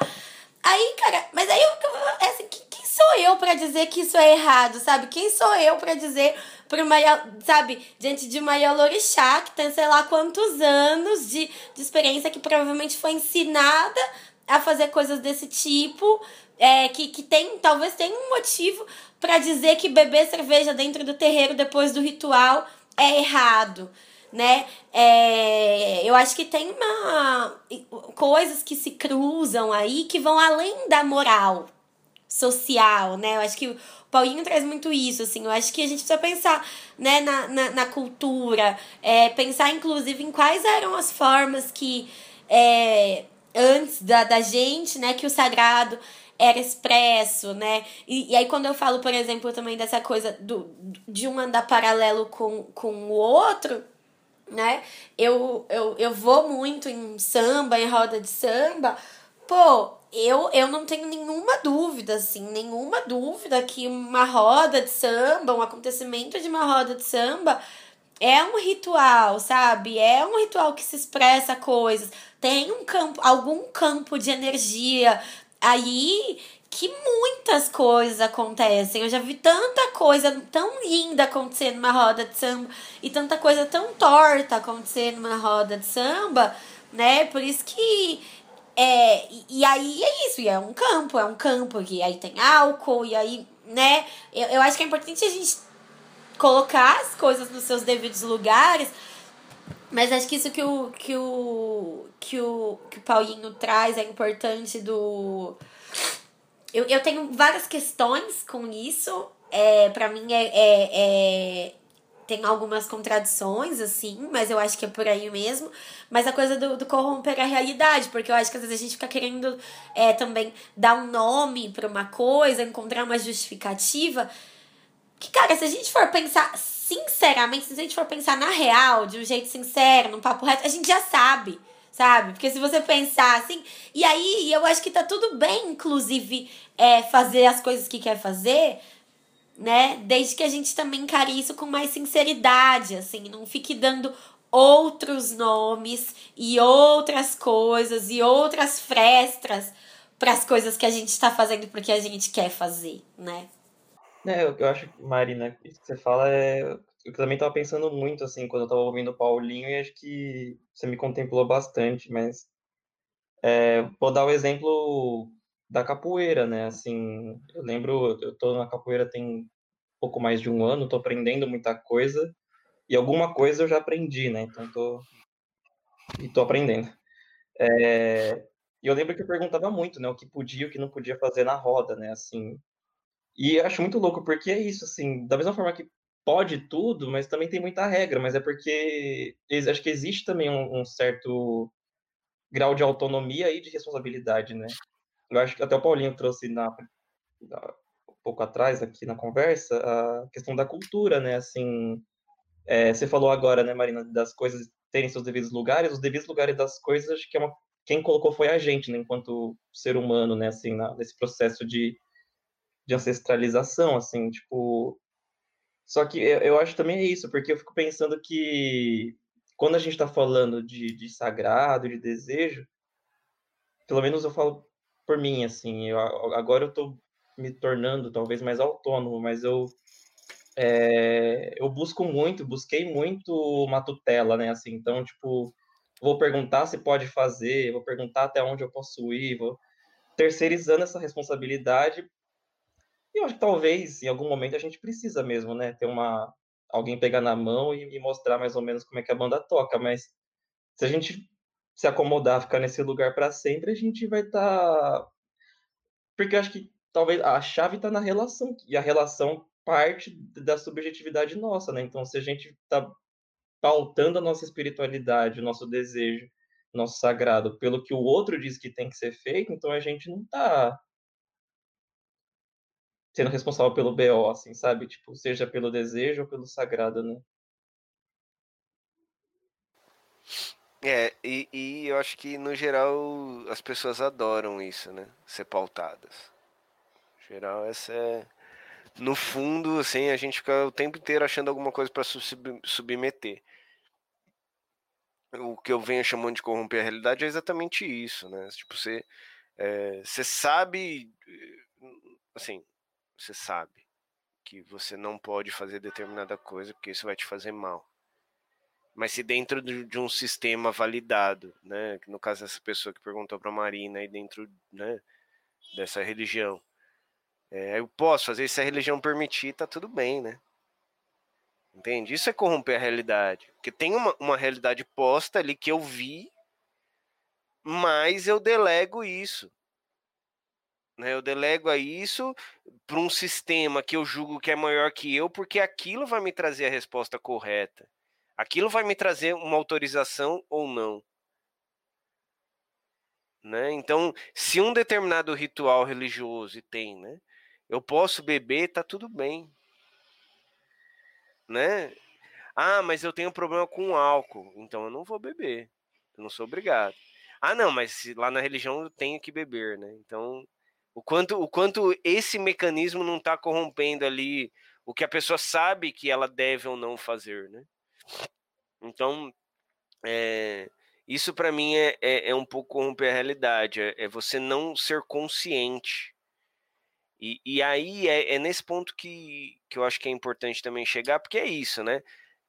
Aí, cara, mas aí eu, assim, quem sou eu para dizer que isso é errado, sabe? Quem sou eu para dizer pro Maia, sabe, diante de uma Yalorixá que tem sei lá quantos anos de, de experiência que provavelmente foi ensinada a fazer coisas desse tipo, é, que, que tem, talvez tenha um motivo para dizer que beber cerveja dentro do terreiro depois do ritual é errado, né? É, eu acho que tem uma coisas que se cruzam aí que vão além da moral social, né? Eu acho que Paulinho traz muito isso, assim. Eu acho que a gente precisa pensar né, na, na, na cultura, é, pensar inclusive em quais eram as formas que é, antes da, da gente, né, que o sagrado era expresso, né? E, e aí, quando eu falo, por exemplo, também dessa coisa do, de um andar paralelo com, com o outro, né? Eu, eu, eu vou muito em samba, em roda de samba, pô, eu, eu não tenho nenhuma dúvida, assim, nenhuma dúvida que uma roda de samba, um acontecimento de uma roda de samba é um ritual, sabe? É um ritual que se expressa coisas. Tem um campo, algum campo de energia aí que muitas coisas acontecem. Eu já vi tanta coisa tão linda acontecer numa roda de samba e tanta coisa tão torta acontecer numa roda de samba, né? Por isso que é, e, aí é isso, e é um campo, é um campo, e aí tem álcool, e aí, né? Eu, eu acho que é importante a gente colocar as coisas nos seus devidos lugares, mas acho que isso que o, que o, que o, que o Paulinho traz é importante do. Eu, eu tenho várias questões com isso. É, para mim é, é, é, tem algumas contradições, assim, mas eu acho que é por aí mesmo. Mas a coisa do, do corromper a realidade, porque eu acho que às vezes a gente fica querendo é, também dar um nome para uma coisa, encontrar uma justificativa. Que, cara, se a gente for pensar sinceramente, se a gente for pensar na real, de um jeito sincero, num papo reto, a gente já sabe sabe? Porque se você pensar assim. E aí, eu acho que tá tudo bem, inclusive, é, fazer as coisas que quer fazer, né? Desde que a gente também encare isso com mais sinceridade, assim, não fique dando outros nomes e outras coisas e outras frestas para as coisas que a gente está fazendo porque a gente quer fazer, né? É, eu, eu acho, Marina, isso que você fala é. Eu também estava pensando muito, assim, quando eu estava ouvindo o Paulinho, e acho que você me contemplou bastante, mas. É, vou dar o exemplo da capoeira, né? Assim, eu lembro, eu tô na capoeira tem pouco mais de um ano, tô aprendendo muita coisa e alguma coisa eu já aprendi, né? Então tô e tô aprendendo. É... E eu lembro que eu perguntava muito, né? O que podia, o que não podia fazer na roda, né? Assim. E eu acho muito louco porque é isso, assim, da mesma forma que pode tudo, mas também tem muita regra, mas é porque acho que existe também um, um certo grau de autonomia e de responsabilidade, né? eu acho que até o Paulinho trouxe na, na, um pouco atrás aqui na conversa a questão da cultura, né? Assim, é, você falou agora, né, Marina, das coisas terem seus devidos lugares, os devidos lugares das coisas que é uma, quem colocou foi a gente, né, enquanto ser humano, né, assim, na, nesse processo de, de ancestralização, assim, tipo, só que eu, eu acho também é isso, porque eu fico pensando que quando a gente está falando de, de sagrado, de desejo, pelo menos eu falo por mim, assim, eu, agora eu estou me tornando talvez mais autônomo, mas eu é, eu busco muito, busquei muito uma tutela, né? Assim, então, tipo, vou perguntar se pode fazer, vou perguntar até onde eu posso ir, vou terceirizando essa responsabilidade. E eu acho que talvez em algum momento a gente precisa mesmo, né? Ter uma alguém pegar na mão e, e mostrar mais ou menos como é que a banda toca, mas se a gente se acomodar, ficar nesse lugar para sempre, a gente vai estar. Tá... Porque eu acho que talvez a chave está na relação, e a relação parte da subjetividade nossa, né? Então, se a gente está pautando a nossa espiritualidade, o nosso desejo, nosso sagrado, pelo que o outro diz que tem que ser feito, então a gente não está sendo responsável pelo BO, assim, sabe? Tipo, seja pelo desejo ou pelo sagrado, né? É, e, e eu acho que no geral as pessoas adoram isso, né? Ser pautadas. No geral, essa é no fundo, assim, a gente fica o tempo inteiro achando alguma coisa para sub submeter. O que eu venho chamando de corromper a realidade é exatamente isso, né? Tipo, você, é, você sabe, assim, você sabe que você não pode fazer determinada coisa porque isso vai te fazer mal. Mas se dentro de um sistema validado, né, no caso dessa pessoa que perguntou para Marina e dentro, né, dessa religião, é, eu posso fazer, se a religião permitir, tá tudo bem, né? Entende? Isso é corromper a realidade. Porque tem uma, uma realidade posta ali que eu vi, mas eu delego isso. Né? Eu delego a isso para um sistema que eu julgo que é maior que eu, porque aquilo vai me trazer a resposta correta. Aquilo vai me trazer uma autorização ou não. Né? Então, se um determinado ritual religioso tem, né? Eu posso beber, tá tudo bem. Né? Ah, mas eu tenho problema com álcool, então eu não vou beber. Eu não sou obrigado. Ah, não, mas lá na religião eu tenho que beber, né? Então, o quanto, o quanto esse mecanismo não está corrompendo ali o que a pessoa sabe que ela deve ou não fazer, né? Então, é, isso para mim é, é, é, um pouco corromper a realidade, é, é você não ser consciente e, e aí é, é, nesse ponto que, que eu acho que é importante também chegar, porque é isso, né?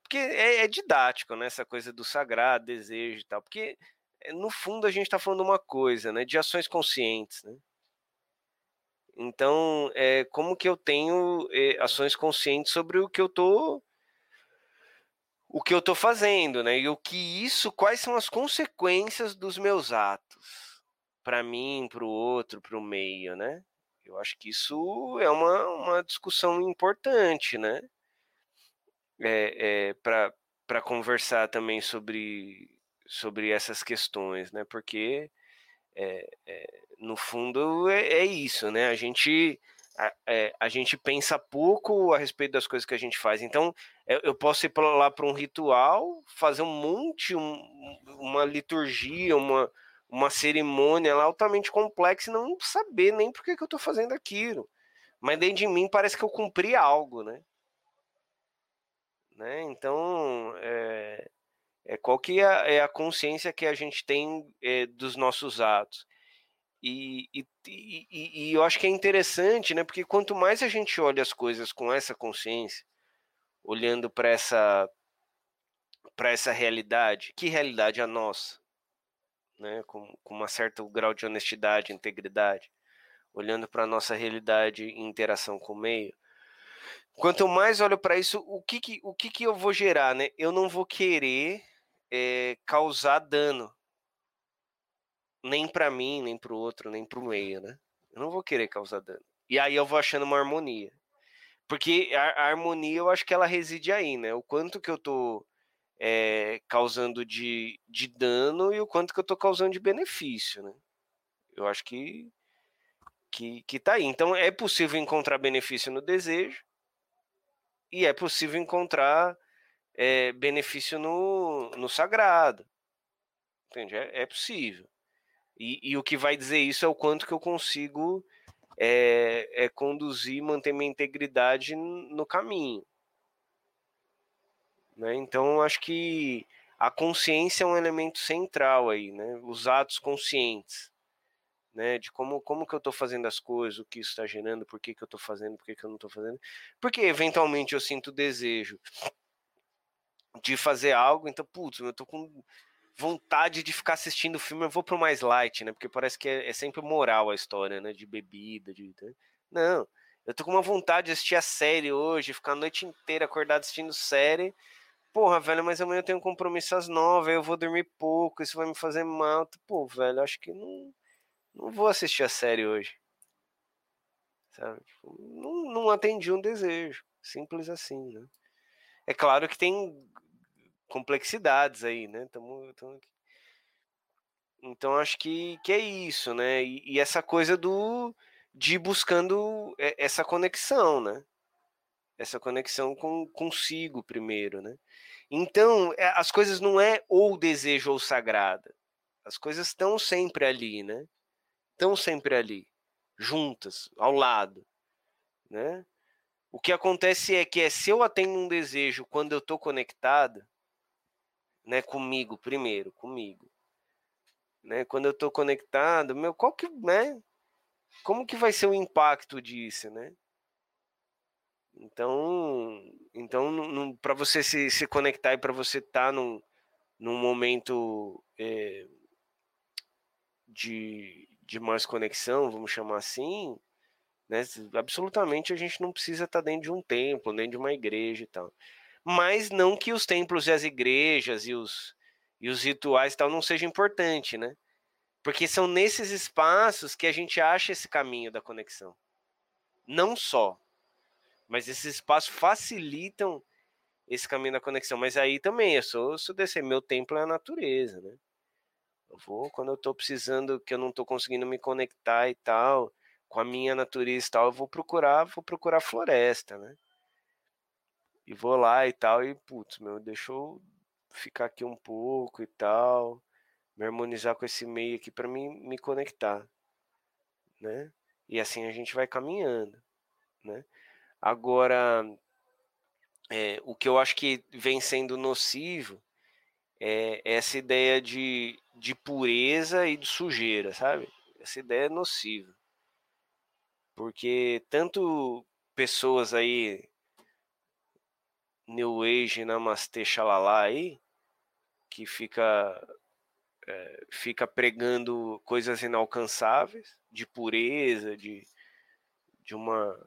Porque é, é didático, né? Essa coisa do sagrado, desejo e tal. Porque eh, no fundo a gente está falando uma coisa, né? De ações conscientes, né? Então, é, como que eu tenho é, ações conscientes sobre o que eu tô o que eu tô fazendo, né? E o que isso, quais são as consequências dos meus atos para mim, para o outro, para o meio, né? Eu acho que isso é uma, uma discussão importante, né? É, é, para conversar também sobre, sobre essas questões, né? Porque, é, é, no fundo, é, é, isso, né? A gente, a, é, a, gente pensa pouco a respeito das coisas que a gente faz. Então, eu posso ir lá para um ritual, fazer um monte, um, uma liturgia, uma uma cerimônia lá altamente complexa e não saber nem por que, que eu estou fazendo aquilo. Mas dentro de mim parece que eu cumpri algo, né? né? Então, é, é, qual que é, é, a consciência que a gente tem é, dos nossos atos? E, e, e, e, eu acho que é interessante, né? Porque quanto mais a gente olha as coisas com essa consciência, olhando para essa para essa realidade, que realidade é a nossa? né, com, com um certo grau de honestidade, integridade, olhando para a nossa realidade e interação com o meio. Quanto mais olho para isso, o que que, o que que eu vou gerar, né? Eu não vou querer é, causar dano, nem para mim, nem para o outro, nem para o meio, né? Eu não vou querer causar dano. E aí eu vou achando uma harmonia. Porque a, a harmonia, eu acho que ela reside aí, né? O quanto que eu tô é, causando de, de dano e o quanto que eu estou causando de benefício, né? Eu acho que que, que tá aí. Então é possível encontrar benefício no desejo e é possível encontrar é, benefício no, no sagrado. Entende? É, é possível. E, e, o que vai dizer isso é o quanto que eu consigo é, é conduzir, manter minha integridade no caminho. Né? Então, acho que a consciência é um elemento central aí, né? Os atos conscientes né? De como, como que eu estou fazendo as coisas, o que isso está gerando, por que, que eu estou fazendo, por que, que eu não estou fazendo. Porque eventualmente eu sinto desejo de fazer algo, então, putz, eu tô com vontade de ficar assistindo o filme, eu vou pro mais light, né? Porque parece que é, é sempre moral a história, né? De bebida, de. Né? Não. Eu tô com uma vontade de assistir a série hoje, ficar a noite inteira acordado assistindo série. Porra, velho, mas amanhã eu tenho um compromisso às nove, eu vou dormir pouco, isso vai me fazer mal. Pô, velho, acho que não não vou assistir a série hoje. Sabe? Tipo, não, não atendi um desejo. Simples assim, né? É claro que tem complexidades aí, né? Tamo, tamo então acho que, que é isso, né? E, e, essa coisa do de ir buscando essa conexão, né? Essa conexão com consigo primeiro, né? Então é, as coisas não é ou desejo ou sagrada. As coisas estão sempre ali, né? estão sempre ali, juntas, ao lado, né? O que acontece é que é, se eu atendo um desejo quando eu estou conectado, né, comigo primeiro, comigo, né? Quando eu estou conectado, meu, qual que, né? Como que vai ser o impacto disso, né? Então, então para você se, se conectar e para você estar tá num, num momento é, de, de mais conexão, vamos chamar assim, né? Absolutamente a gente não precisa estar dentro de um templo, dentro de uma igreja e tal. Mas não que os templos e as igrejas e os, e os rituais e tal não sejam importantes, né? Porque são nesses espaços que a gente acha esse caminho da conexão. Não só, mas esses espaços facilitam esse caminho da conexão. Mas aí também, eu sou, sou desse, meu templo é a natureza, né? Eu vou quando eu tô precisando, que eu não tô conseguindo me conectar e tal, com a minha natureza e tal, eu vou procurar, vou procurar floresta, né? E vou lá e tal, e putz, meu, deixa eu ficar aqui um pouco e tal, me harmonizar com esse meio aqui para mim me conectar, né? E assim a gente vai caminhando, né? Agora, é, o que eu acho que vem sendo nocivo é essa ideia de, de pureza e de sujeira, sabe? Essa ideia é nociva. Porque tanto pessoas aí, New Age, Namastê, Xalala aí, que fica, é, fica pregando coisas inalcançáveis, de pureza, de, de uma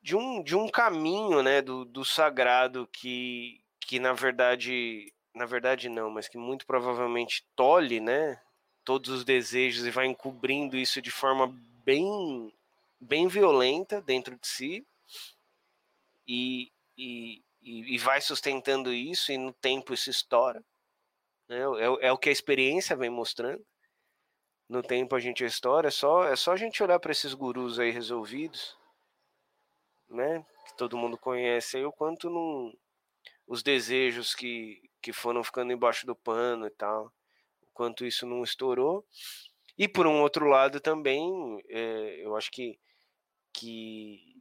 de um, de um caminho né, do, do sagrado que, que na verdade, na verdade não, mas que muito provavelmente tolhe, né, todos os desejos e vai encobrindo isso de forma bem, bem violenta dentro de si e, e, e vai sustentando isso e no tempo isso estoura. Né? É, é o que a experiência vem mostrando. No tempo a gente estoura, é só, é só a gente olhar para esses gurus aí resolvidos, né? Que todo mundo conhece aí, o quanto não, os desejos que, que foram ficando embaixo do pano e tal, o quanto isso não estourou. E por um outro lado também, é, eu acho que, que,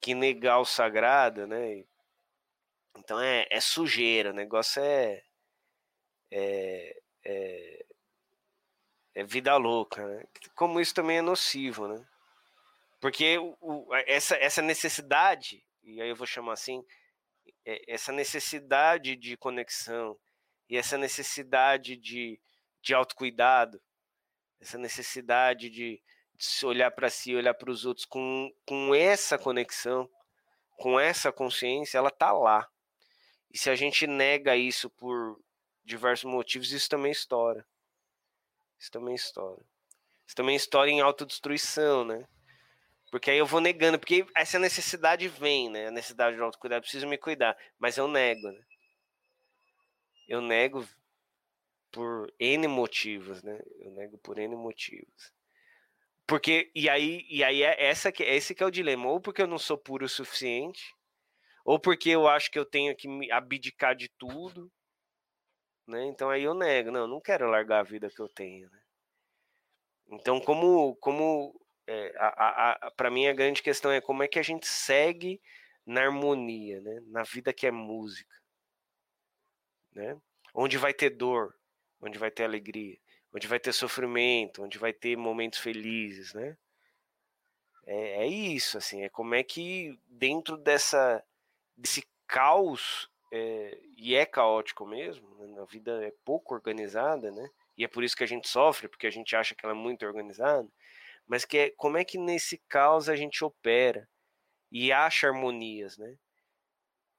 que negar o sagrado, né? Então é, é sujeira, o negócio é, é, é, é vida louca, né? Como isso também é nocivo, né? Porque o, essa, essa necessidade, e aí eu vou chamar assim, é, essa necessidade de conexão e essa necessidade de, de autocuidado, essa necessidade de, olhar para si, olhar para os outros com, com essa conexão, com essa consciência, ela tá lá. E se a gente nega isso por diversos motivos, isso também estoura. Isso também estoura. Isso também estoura em autodestruição, né? Porque aí eu vou negando, porque essa necessidade vem, né? A necessidade de autocuidado, preciso me cuidar. Mas eu nego, né? Eu nego por N motivos, né? Eu nego por N motivos. Porque e aí e aí é essa que esse que é o dilema, ou porque eu não sou puro o suficiente, ou porque eu acho que eu tenho que me abdicar de tudo, né? Então aí eu nego, não, eu não quero largar a vida que eu tenho, né? Então como como é, para mim a grande questão é como é que a gente segue na harmonia, né? Na vida que é música, né? Onde vai ter dor, onde vai ter alegria, onde vai ter sofrimento, onde vai ter momentos felizes, né? É, é isso, assim, é como é que dentro dessa desse caos é, e é caótico mesmo, né? a vida é pouco organizada, né? E é por isso que a gente sofre, porque a gente acha que ela é muito organizada, mas que é como é que nesse caos a gente opera e acha harmonias, né?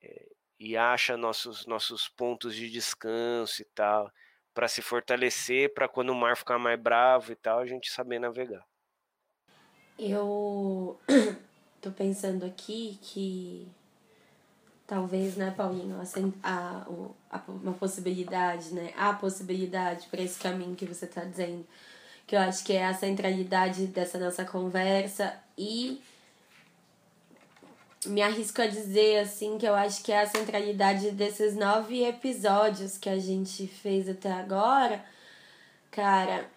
É, e acha nossos nossos pontos de descanso e tal para se fortalecer, para quando o mar ficar mais bravo e tal, a gente saber navegar. Eu tô pensando aqui que talvez, né, Paulinho, a, a, uma possibilidade, né, a possibilidade para esse caminho que você tá dizendo, que eu acho que é a centralidade dessa nossa conversa e me arrisco a dizer assim que eu acho que é a centralidade desses nove episódios que a gente fez até agora, cara,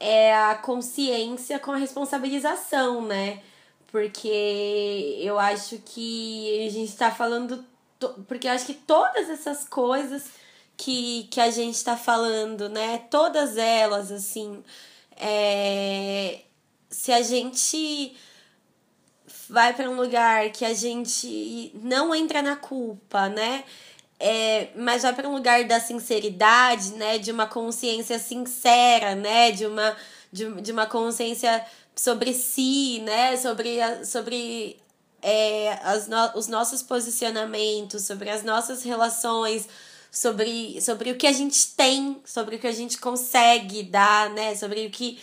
é a consciência com a responsabilização, né? Porque eu acho que a gente tá falando. Porque eu acho que todas essas coisas que, que a gente tá falando, né? Todas elas, assim. É, se a gente vai para um lugar que a gente não entra na culpa, né? É, mas vai para um lugar da sinceridade, né? De uma consciência sincera, né? De uma, de, de uma consciência sobre si, né? Sobre, sobre é, as no, os nossos posicionamentos, sobre as nossas relações, sobre, sobre o que a gente tem, sobre o que a gente consegue dar, né? Sobre o que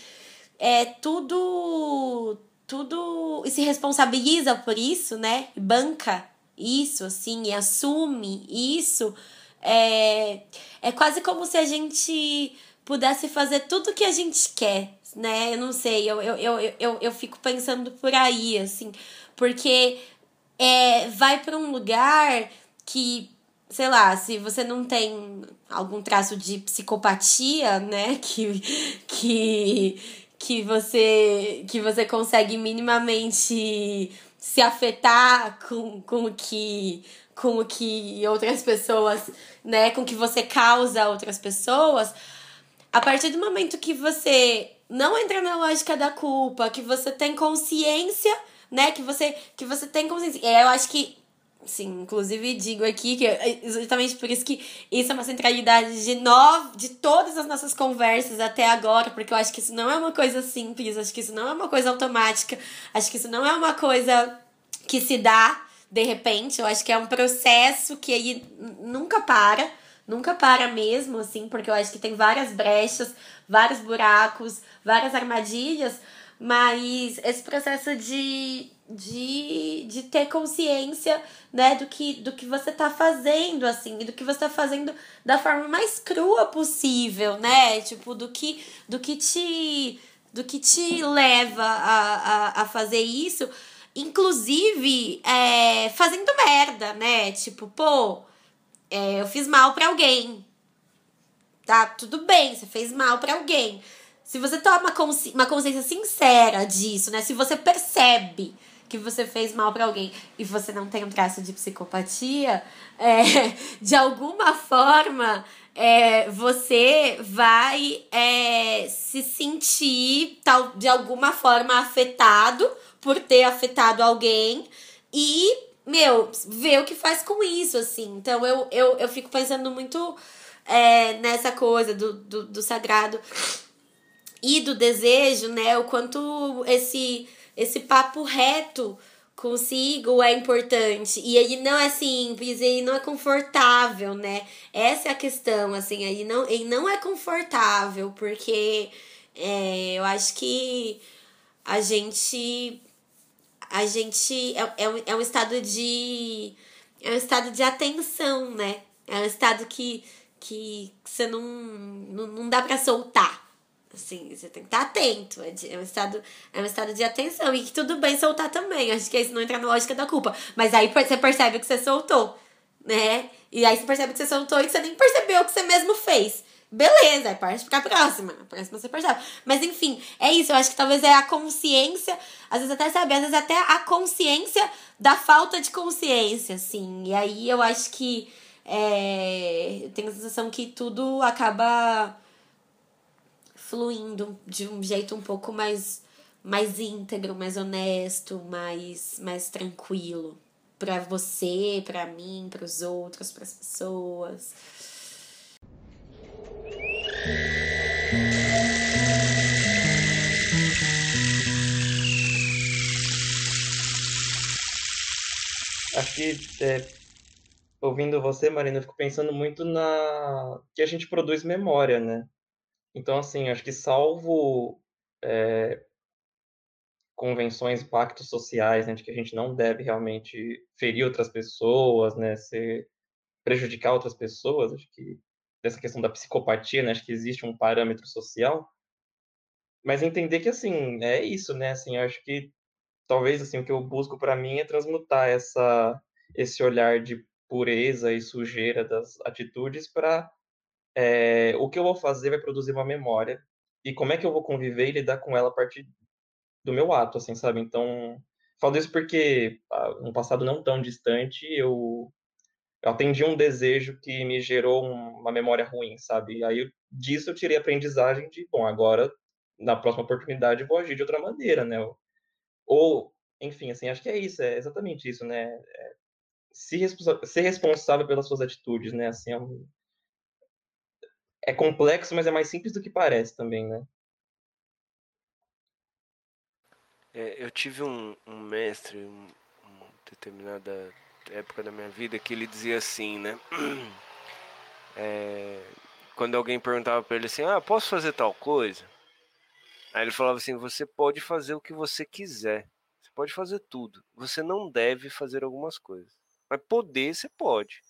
é tudo tudo se responsabiliza por isso, né? Banca isso, assim, e assume isso. É, é quase como se a gente pudesse fazer tudo que a gente quer, né? Eu não sei, eu, eu, eu, eu, eu fico pensando por aí, assim, porque é, vai para um lugar que, sei lá, se você não tem algum traço de psicopatia, né, que, que, que você que você consegue minimamente se afetar com, com o que com o que outras pessoas, né, com o que você causa a outras pessoas, a partir do momento que você não entra na lógica da culpa, que você tem consciência, né, que você que você tem consciência. Eu acho que Sim, inclusive digo aqui que é exatamente por isso que isso é uma centralidade de nove, de todas as nossas conversas até agora, porque eu acho que isso não é uma coisa simples, acho que isso não é uma coisa automática, acho que isso não é uma coisa que se dá de repente, eu acho que é um processo que aí nunca para, nunca para mesmo, assim, porque eu acho que tem várias brechas, vários buracos, várias armadilhas, mas esse processo de de, de ter consciência, né, do que, do que você tá fazendo, assim, do que você tá fazendo da forma mais crua possível, né, tipo, do que, do que te, do que te leva a, a, a fazer isso, inclusive, é, fazendo merda, né, tipo, pô, é, eu fiz mal para alguém, tá, tudo bem, você fez mal para alguém, se você toma consci uma consciência sincera disso, né? Se você percebe que você fez mal para alguém e você não tem um traço de psicopatia, é, de alguma forma é, você vai é, se sentir tal, de alguma forma afetado por ter afetado alguém e, meu, ver o que faz com isso, assim. Então eu, eu, eu fico pensando muito é, nessa coisa do, do, do sagrado e do desejo, né? O quanto esse esse papo reto consigo é importante. E ele não é simples, ele não é confortável, né? Essa é a questão, assim, ele não, ele não é confortável, porque é, eu acho que a gente. A gente. É, é, um, é um estado de. É um estado de atenção, né? É um estado que, que você não, não, não dá para soltar Assim, você tem que estar atento. É, é, um estado, é um estado de atenção. E que tudo bem soltar também. Acho que isso não entra na lógica da culpa. Mas aí você percebe que você soltou, né? E aí você percebe que você soltou e que você nem percebeu o que você mesmo fez. Beleza, aí parte pra próxima. A próxima você percebe. Mas enfim, é isso. Eu acho que talvez é a consciência, às vezes até saber, às vezes até a consciência da falta de consciência, assim. E aí eu acho que é, eu tenho a sensação que tudo acaba fluindo de um jeito um pouco mais, mais íntegro, mais honesto, mais, mais tranquilo. para você, para mim, para os outros, para as pessoas. Acho que é, ouvindo você, Marina, eu fico pensando muito na que a gente produz memória, né? Então, assim, acho que salvo é, convenções, pactos sociais, né, de que a gente não deve realmente ferir outras pessoas, né, ser, prejudicar outras pessoas, acho que dessa questão da psicopatia, né, acho que existe um parâmetro social, mas entender que, assim, é isso, né, assim, acho que talvez, assim, o que eu busco para mim é transmutar essa, esse olhar de pureza e sujeira das atitudes para é, o que eu vou fazer vai produzir uma memória e como é que eu vou conviver e lidar com ela a partir do meu ato, assim, sabe? Então, falo isso porque no passado não tão distante eu, eu atendi um desejo que me gerou uma memória ruim, sabe? Aí disso eu tirei a aprendizagem de, bom, agora na próxima oportunidade eu vou agir de outra maneira, né? Ou, enfim, assim, acho que é isso, é exatamente isso, né? É, se ser responsável pelas suas atitudes, né? Assim, é um, é complexo, mas é mais simples do que parece também, né? É, eu tive um, um mestre, um, uma determinada época da minha vida, que ele dizia assim, né? É, quando alguém perguntava para ele assim, ah, posso fazer tal coisa? Aí ele falava assim, você pode fazer o que você quiser, você pode fazer tudo, você não deve fazer algumas coisas, mas poder você pode,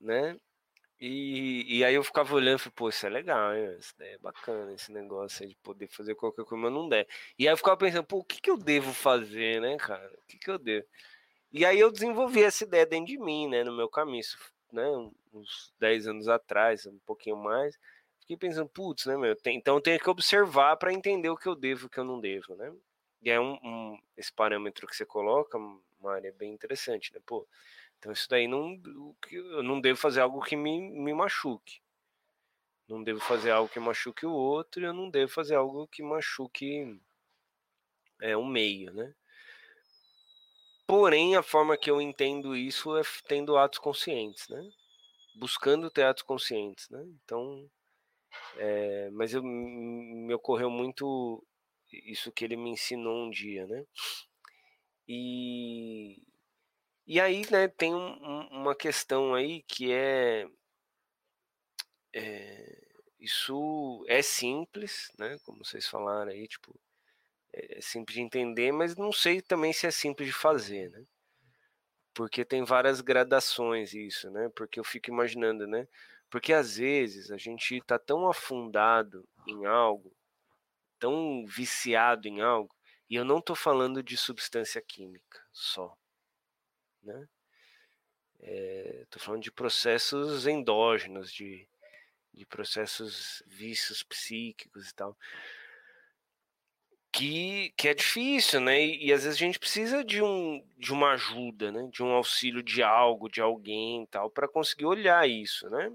né? E, e aí eu ficava olhando e falei, pô, isso é legal, hein? isso é bacana, esse negócio de poder fazer qualquer coisa, mas não der. E aí eu ficava pensando, pô, o que, que eu devo fazer, né, cara? O que, que eu devo? E aí eu desenvolvi essa ideia dentro de mim, né, no meu caminho, isso, né, uns 10 anos atrás, um pouquinho mais. Fiquei pensando, putz, né, meu, tem, então eu tenho que observar para entender o que eu devo e o que eu não devo, né? E é um, um, esse parâmetro que você coloca, Mário, é bem interessante, né? Pô, então isso daí não, eu não devo fazer algo que me, me machuque. Não devo fazer algo que machuque o outro, eu não devo fazer algo que machuque é, o meio, né? Porém, a forma que eu entendo isso é tendo atos conscientes, né? Buscando ter atos conscientes, né? Então, é, mas eu, me ocorreu muito isso que ele me ensinou um dia, né? E, e aí, né, tem um, um, uma questão aí que é, é, Isso é simples, né? Como vocês falaram aí, tipo, é, é simples de entender, mas não sei também se é simples de fazer, né? Porque tem várias gradações isso, né? Porque eu fico imaginando, né? Porque às vezes a gente está tão afundado em algo, tão viciado em algo, e eu não estou falando de substância química só né? Estou é, falando de processos endógenos, de, de processos vícios psíquicos e tal. Que, que é difícil, né? E, e, às vezes a gente precisa de, um, de uma ajuda, né? De um auxílio de algo, de alguém tal, para conseguir olhar isso, né?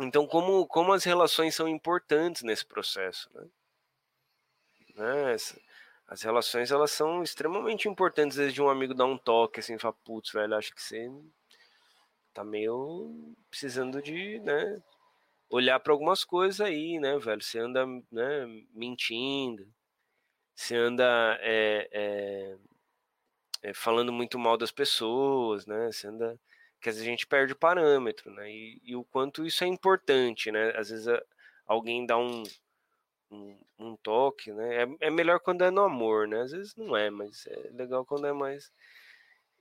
Então, como, como as relações são importantes nesse processo, né? né? As relações elas são extremamente importantes. Às vezes um amigo dar um toque assim, fala, putz, velho, acho que você tá meio precisando de, né, olhar para algumas coisas aí, né, velho? Você anda, né, mentindo, você anda é, é, é, falando muito mal das pessoas, né? Você anda que às vezes a gente perde parâmetro, né? E, e o quanto isso é importante, né? Às vezes a, alguém dá um um, um toque, né? É, é melhor quando é no amor, né? Às vezes não é, mas é legal quando é mais.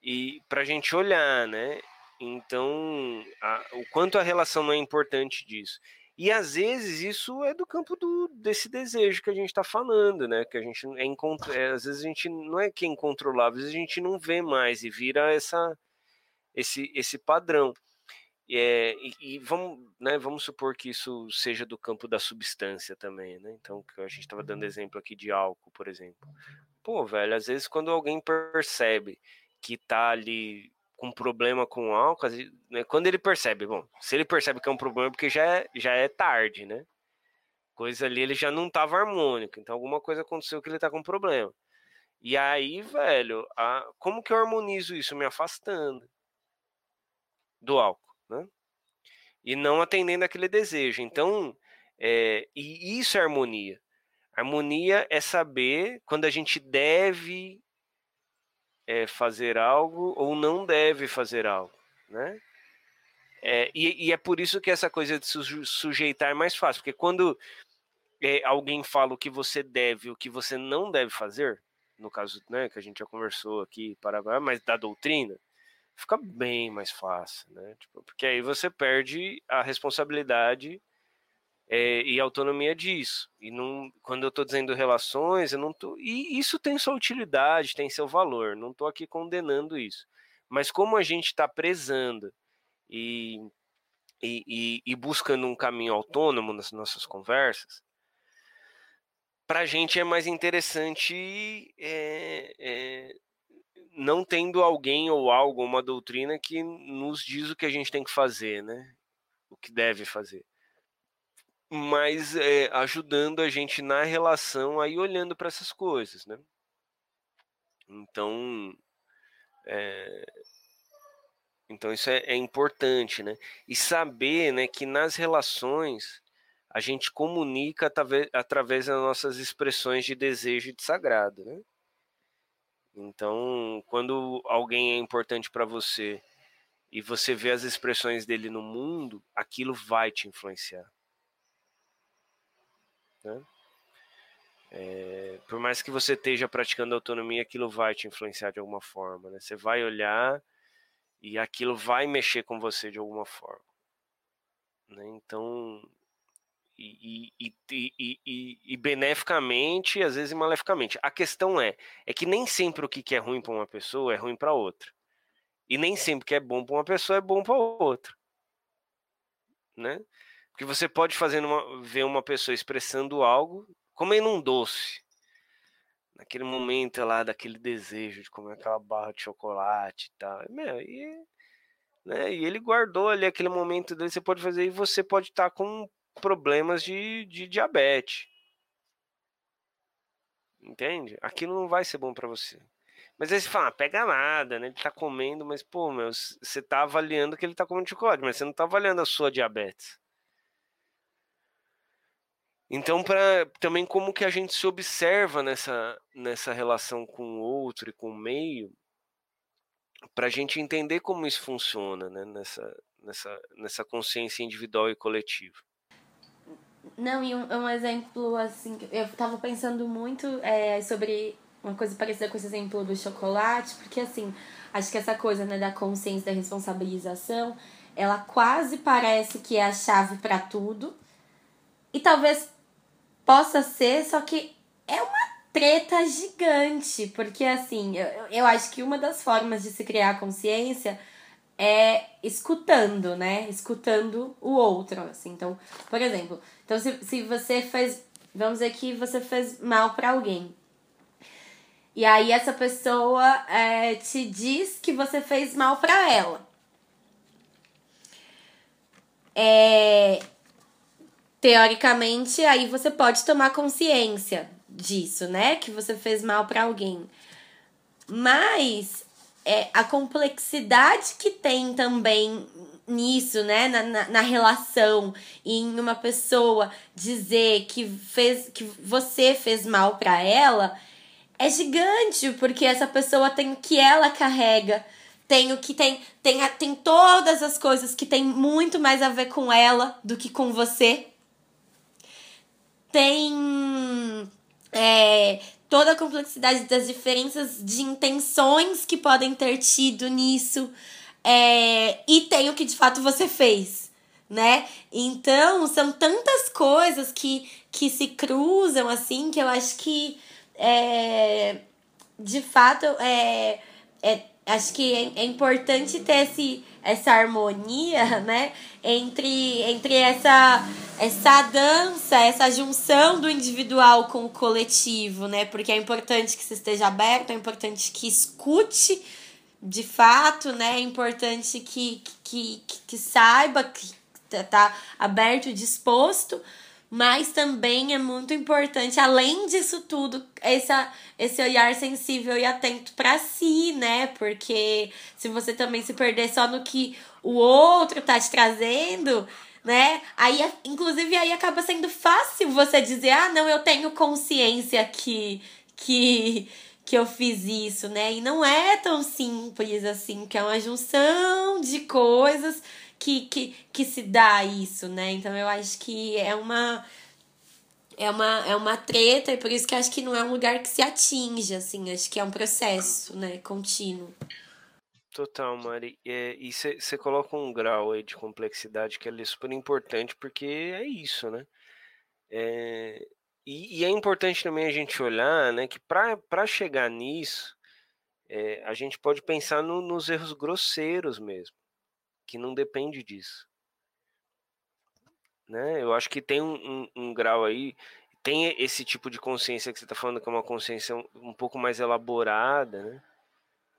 E pra gente olhar, né? Então, a, o quanto a relação não é importante disso. E às vezes isso é do campo do, desse desejo que a gente está falando, né? Que a gente é, é às vezes a gente não é que é incontrolável, às vezes a gente não vê mais e vira essa esse esse padrão. É, e, e, vamos, né, vamos supor que isso seja do campo da substância também, né? Então, a gente estava dando exemplo aqui de álcool, por exemplo. Pô, velho, às vezes quando alguém percebe que tá ali com problema com álcool, né, quando ele percebe, bom, se ele percebe que é um problema, é porque já é, já é tarde, né? Coisa ali, ele já não estava harmônico, então alguma coisa aconteceu que ele está com problema. E aí, velho, a, como que eu harmonizo isso? Me afastando do álcool, né? E não atendendo aquele desejo. Então, é, e isso é harmonia. Harmonia é saber quando a gente deve é, fazer algo ou não deve fazer algo, né? É, e, e, é por isso que essa coisa de sujeitar é mais fácil, porque quando é, alguém fala o que você deve, o que você não deve fazer, no caso, né, que a gente já conversou aqui, para mas da doutrina, fica bem mais fácil, né? Tipo, porque aí você perde a responsabilidade é, e autonomia disso. E não, quando eu estou dizendo relações, eu não tô. E isso tem sua utilidade, tem seu valor. Não estou aqui condenando isso. Mas como a gente está prezando e, e, e, e, buscando um caminho autônomo nas nossas conversas, para a gente é mais interessante é, é, não tendo alguém ou algo, uma doutrina que nos diz o que a gente tem que fazer, né? O que deve fazer mas é, ajudando a gente na relação aí olhando para essas coisas, né? Então, é, então isso é, é, importante, né? E saber, né, que nas relações a gente comunica através, através das nossas expressões de desejo e de sagrado, né? Então, quando alguém é importante para você e você vê as expressões dele no mundo, aquilo vai te influenciar. Né? É, por mais que você esteja praticando autonomia, aquilo vai te influenciar de alguma forma. Né? Você vai olhar e aquilo vai mexer com você de alguma forma. Né? Então, e, e, e, e, beneficamente, às vezes maleficamente. A questão é, é que nem sempre o que é ruim para uma pessoa é ruim para outra. E nem sempre o que é bom para uma pessoa é bom para outra. Né? que você pode fazer uma, ver uma pessoa expressando algo, comendo um doce. Naquele momento lá, daquele desejo de comer aquela barra de chocolate e tal. Meu, e, né, e ele guardou ali aquele momento dele, você pode fazer, e você pode estar tá com problemas de, de diabetes. Entende? Aquilo não vai ser bom para você. Mas aí você fala, ah, pega nada, né? Ele tá comendo, mas, pô, meu, você tá avaliando que ele tá comendo chocolate, mas você não tá avaliando a sua diabetes. Então, para também como que a gente se observa nessa, nessa relação com o outro e com o meio, para a gente entender como isso funciona, né? nessa, nessa, nessa consciência individual e coletiva. Não, e um, um exemplo assim, eu estava pensando muito é, sobre uma coisa parecida com esse exemplo do chocolate, porque assim, acho que essa coisa né, da consciência, da responsabilização, ela quase parece que é a chave para tudo. E talvez possa ser, só que é uma treta gigante, porque assim, eu, eu acho que uma das formas de se criar consciência é escutando, né? Escutando o outro, assim. Então, por exemplo, então se, se você fez, vamos dizer que você fez mal para alguém. E aí essa pessoa é, te diz que você fez mal para ela. É, teoricamente, aí você pode tomar consciência disso, né? Que você fez mal para alguém. Mas é, a complexidade que tem também nisso, né? Na, na, na, relação, em uma pessoa dizer que fez que você fez mal para ela é gigante, porque essa pessoa tem o que ela carrega, tem o que tem, tem, tem todas as coisas que tem muito mais a ver com ela do que com você tem é, toda a complexidade das diferenças de intenções que podem ter tido nisso. É, e tem o que de fato você fez. né? Então, são tantas coisas que, que se cruzam assim que eu acho que é, de fato é, é acho que é, é importante ter esse, essa harmonia, né, entre, entre essa, essa dança, essa junção do individual com o coletivo, né, porque é importante que você esteja aberto, é importante que escute de fato, né, é importante que, que, que, que saiba que tá aberto e disposto, mas também é muito importante, além disso tudo, essa, esse olhar sensível e atento para si, né? Porque se você também se perder só no que o outro tá te trazendo, né? Aí, inclusive, aí acaba sendo fácil você dizer, ah, não, eu tenho consciência que, que, que eu fiz isso, né? E não é tão simples assim, que é uma junção de coisas que, que, que se dá isso, né? Então eu acho que é uma é uma, é uma treta e por isso que acho que não é um lugar que se atinge, assim, acho que é um processo, né, contínuo. Total, Mari. É, e você coloca um grau aí de complexidade que é super importante, porque é isso, né? É, e, e, é importante também a gente olhar, né, que para chegar nisso, é, a gente pode pensar no, nos erros grosseiros mesmo que não depende disso. Né? Eu acho que tem um, um, um grau aí, tem esse tipo de consciência que você está falando, que é uma consciência um, um pouco mais elaborada, né?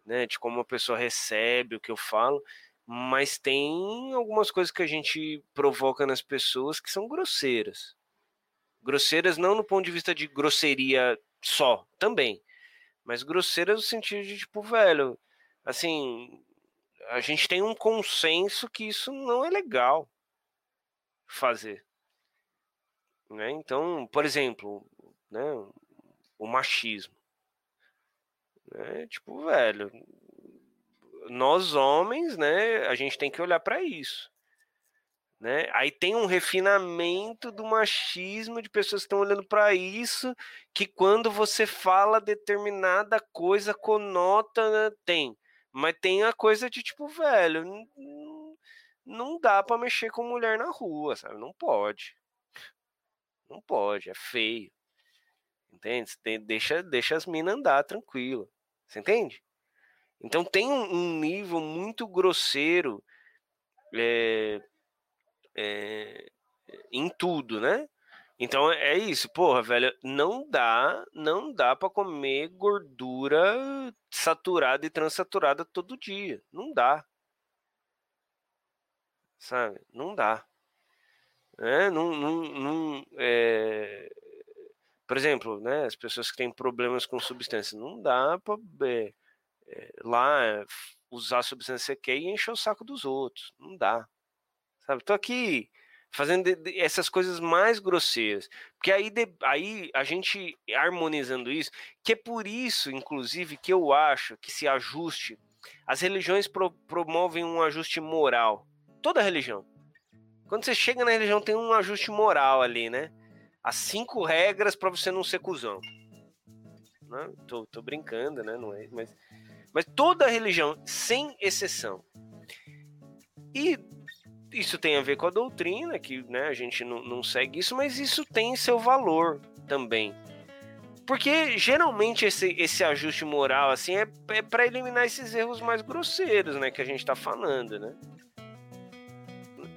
né? De como a pessoa recebe o que eu falo, mas tem algumas coisas que a gente provoca nas pessoas que são grosseiras. Grosseiras não no ponto de vista de grosseria só, também. Mas grosseiras no sentido de, tipo, velho, assim, a gente tem um consenso que isso não é legal fazer. Né? Então, por exemplo, né, o machismo. Né? Tipo, velho, nós homens, né, a gente tem que olhar para isso. Né? Aí tem um refinamento do machismo de pessoas que estão olhando para isso, que quando você fala determinada coisa conota, né, tem. Mas tem a coisa de tipo, velho, não, dá para mexer com mulher na rua, sabe? Não pode. Não pode, é feio. Entende? Deixa, deixa as minas andar tranquilo. Você entende? Então tem um, um nível muito grosseiro é, é, em tudo, né? Então é isso, porra, velho, não dá, não dá para comer gordura saturada e transsaturada todo dia, não dá. Sabe? Não dá. É, não, não, não é... Por exemplo, né, as pessoas que têm problemas com substância, não dá para é, é, lá usar substância que quer e encher o saco dos outros, não dá. Sabe? Tô aqui fazendo essas coisas mais grosseiras. Porque aí, aí a gente harmonizando isso, que é por isso, inclusive, que eu acho que se ajuste. As religiões pro, promovem um ajuste moral. Toda religião. Quando você chega na religião, tem um ajuste moral ali, né? As cinco regras para você não ser cuzão. Não, né? tô, tô brincando, né? Não é, mas, mas toda religião, sem exceção. E isso tem a ver com a doutrina, que né, a gente não, não segue isso, mas isso tem seu valor também. Porque geralmente esse, esse ajuste moral assim é, é para eliminar esses erros mais grosseiros, né, que a gente está falando, né?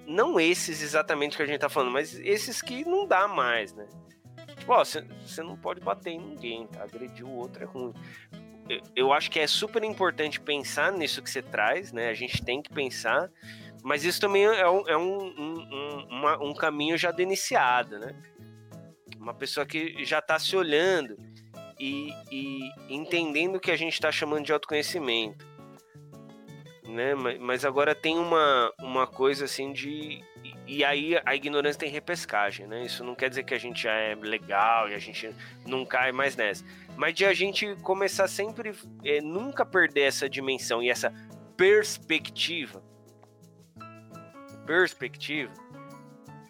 Não esses exatamente que a gente está falando, mas esses que não dá mais, né? Tipo, você não pode bater em ninguém, tá? Agredir o outro é ruim. Eu, eu acho que é super importante pensar nisso que você traz, né? A gente tem que pensar mas isso também é um, é um, um, uma, um caminho já de iniciado, né? Uma pessoa que já está se olhando e, e, entendendo o que a gente está chamando de autoconhecimento. Né? Mas agora tem uma, uma coisa assim de. E aí a ignorância tem repescagem, né? Isso não quer dizer que a gente já é legal e a gente não cai mais nessa. Mas de a gente começar sempre, é, nunca perder essa dimensão e essa perspectiva perspectiva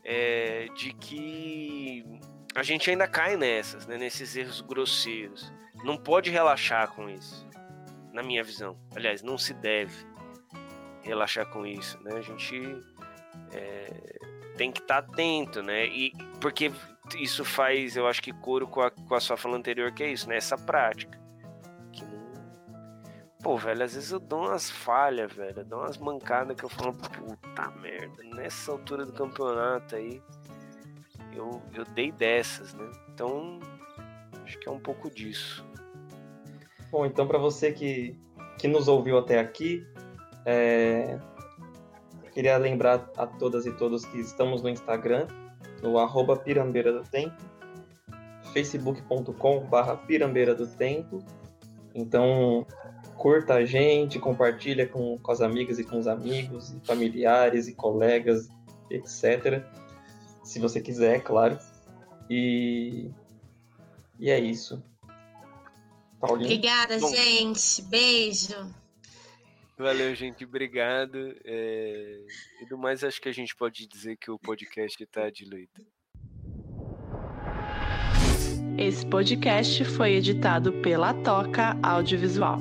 é, de que a gente ainda cai nessas, né, nesses erros grosseiros. Não pode relaxar com isso, na minha visão. Aliás, não se deve relaxar com isso, né? A gente é, tem que estar tá atento, né? E porque isso faz, eu acho que coro com a, com a sua fala anterior, que é isso, né? Essa prática. Pô, velho, às vezes eu dou umas falhas, velho. Eu dou umas mancadas que eu falo, puta merda, nessa altura do campeonato aí, eu, eu dei dessas, né? Então, acho que é um pouco disso. Bom, então para você que, que nos ouviu até aqui, é... queria lembrar a todas e todos que estamos no Instagram, no arroba Pirambeira do Tempo, facebook.com barra Pirambeira do Tempo. Então, curta a gente, compartilha com, com as amigas e com os amigos, e familiares e colegas, etc. Se você quiser, é claro. E, e é isso. Paulinho. Obrigada, Bom, gente. Beijo. Valeu, gente. Obrigado. É... E do mais, acho que a gente pode dizer que o podcast está diluído. Esse podcast foi editado pela Toca Audiovisual.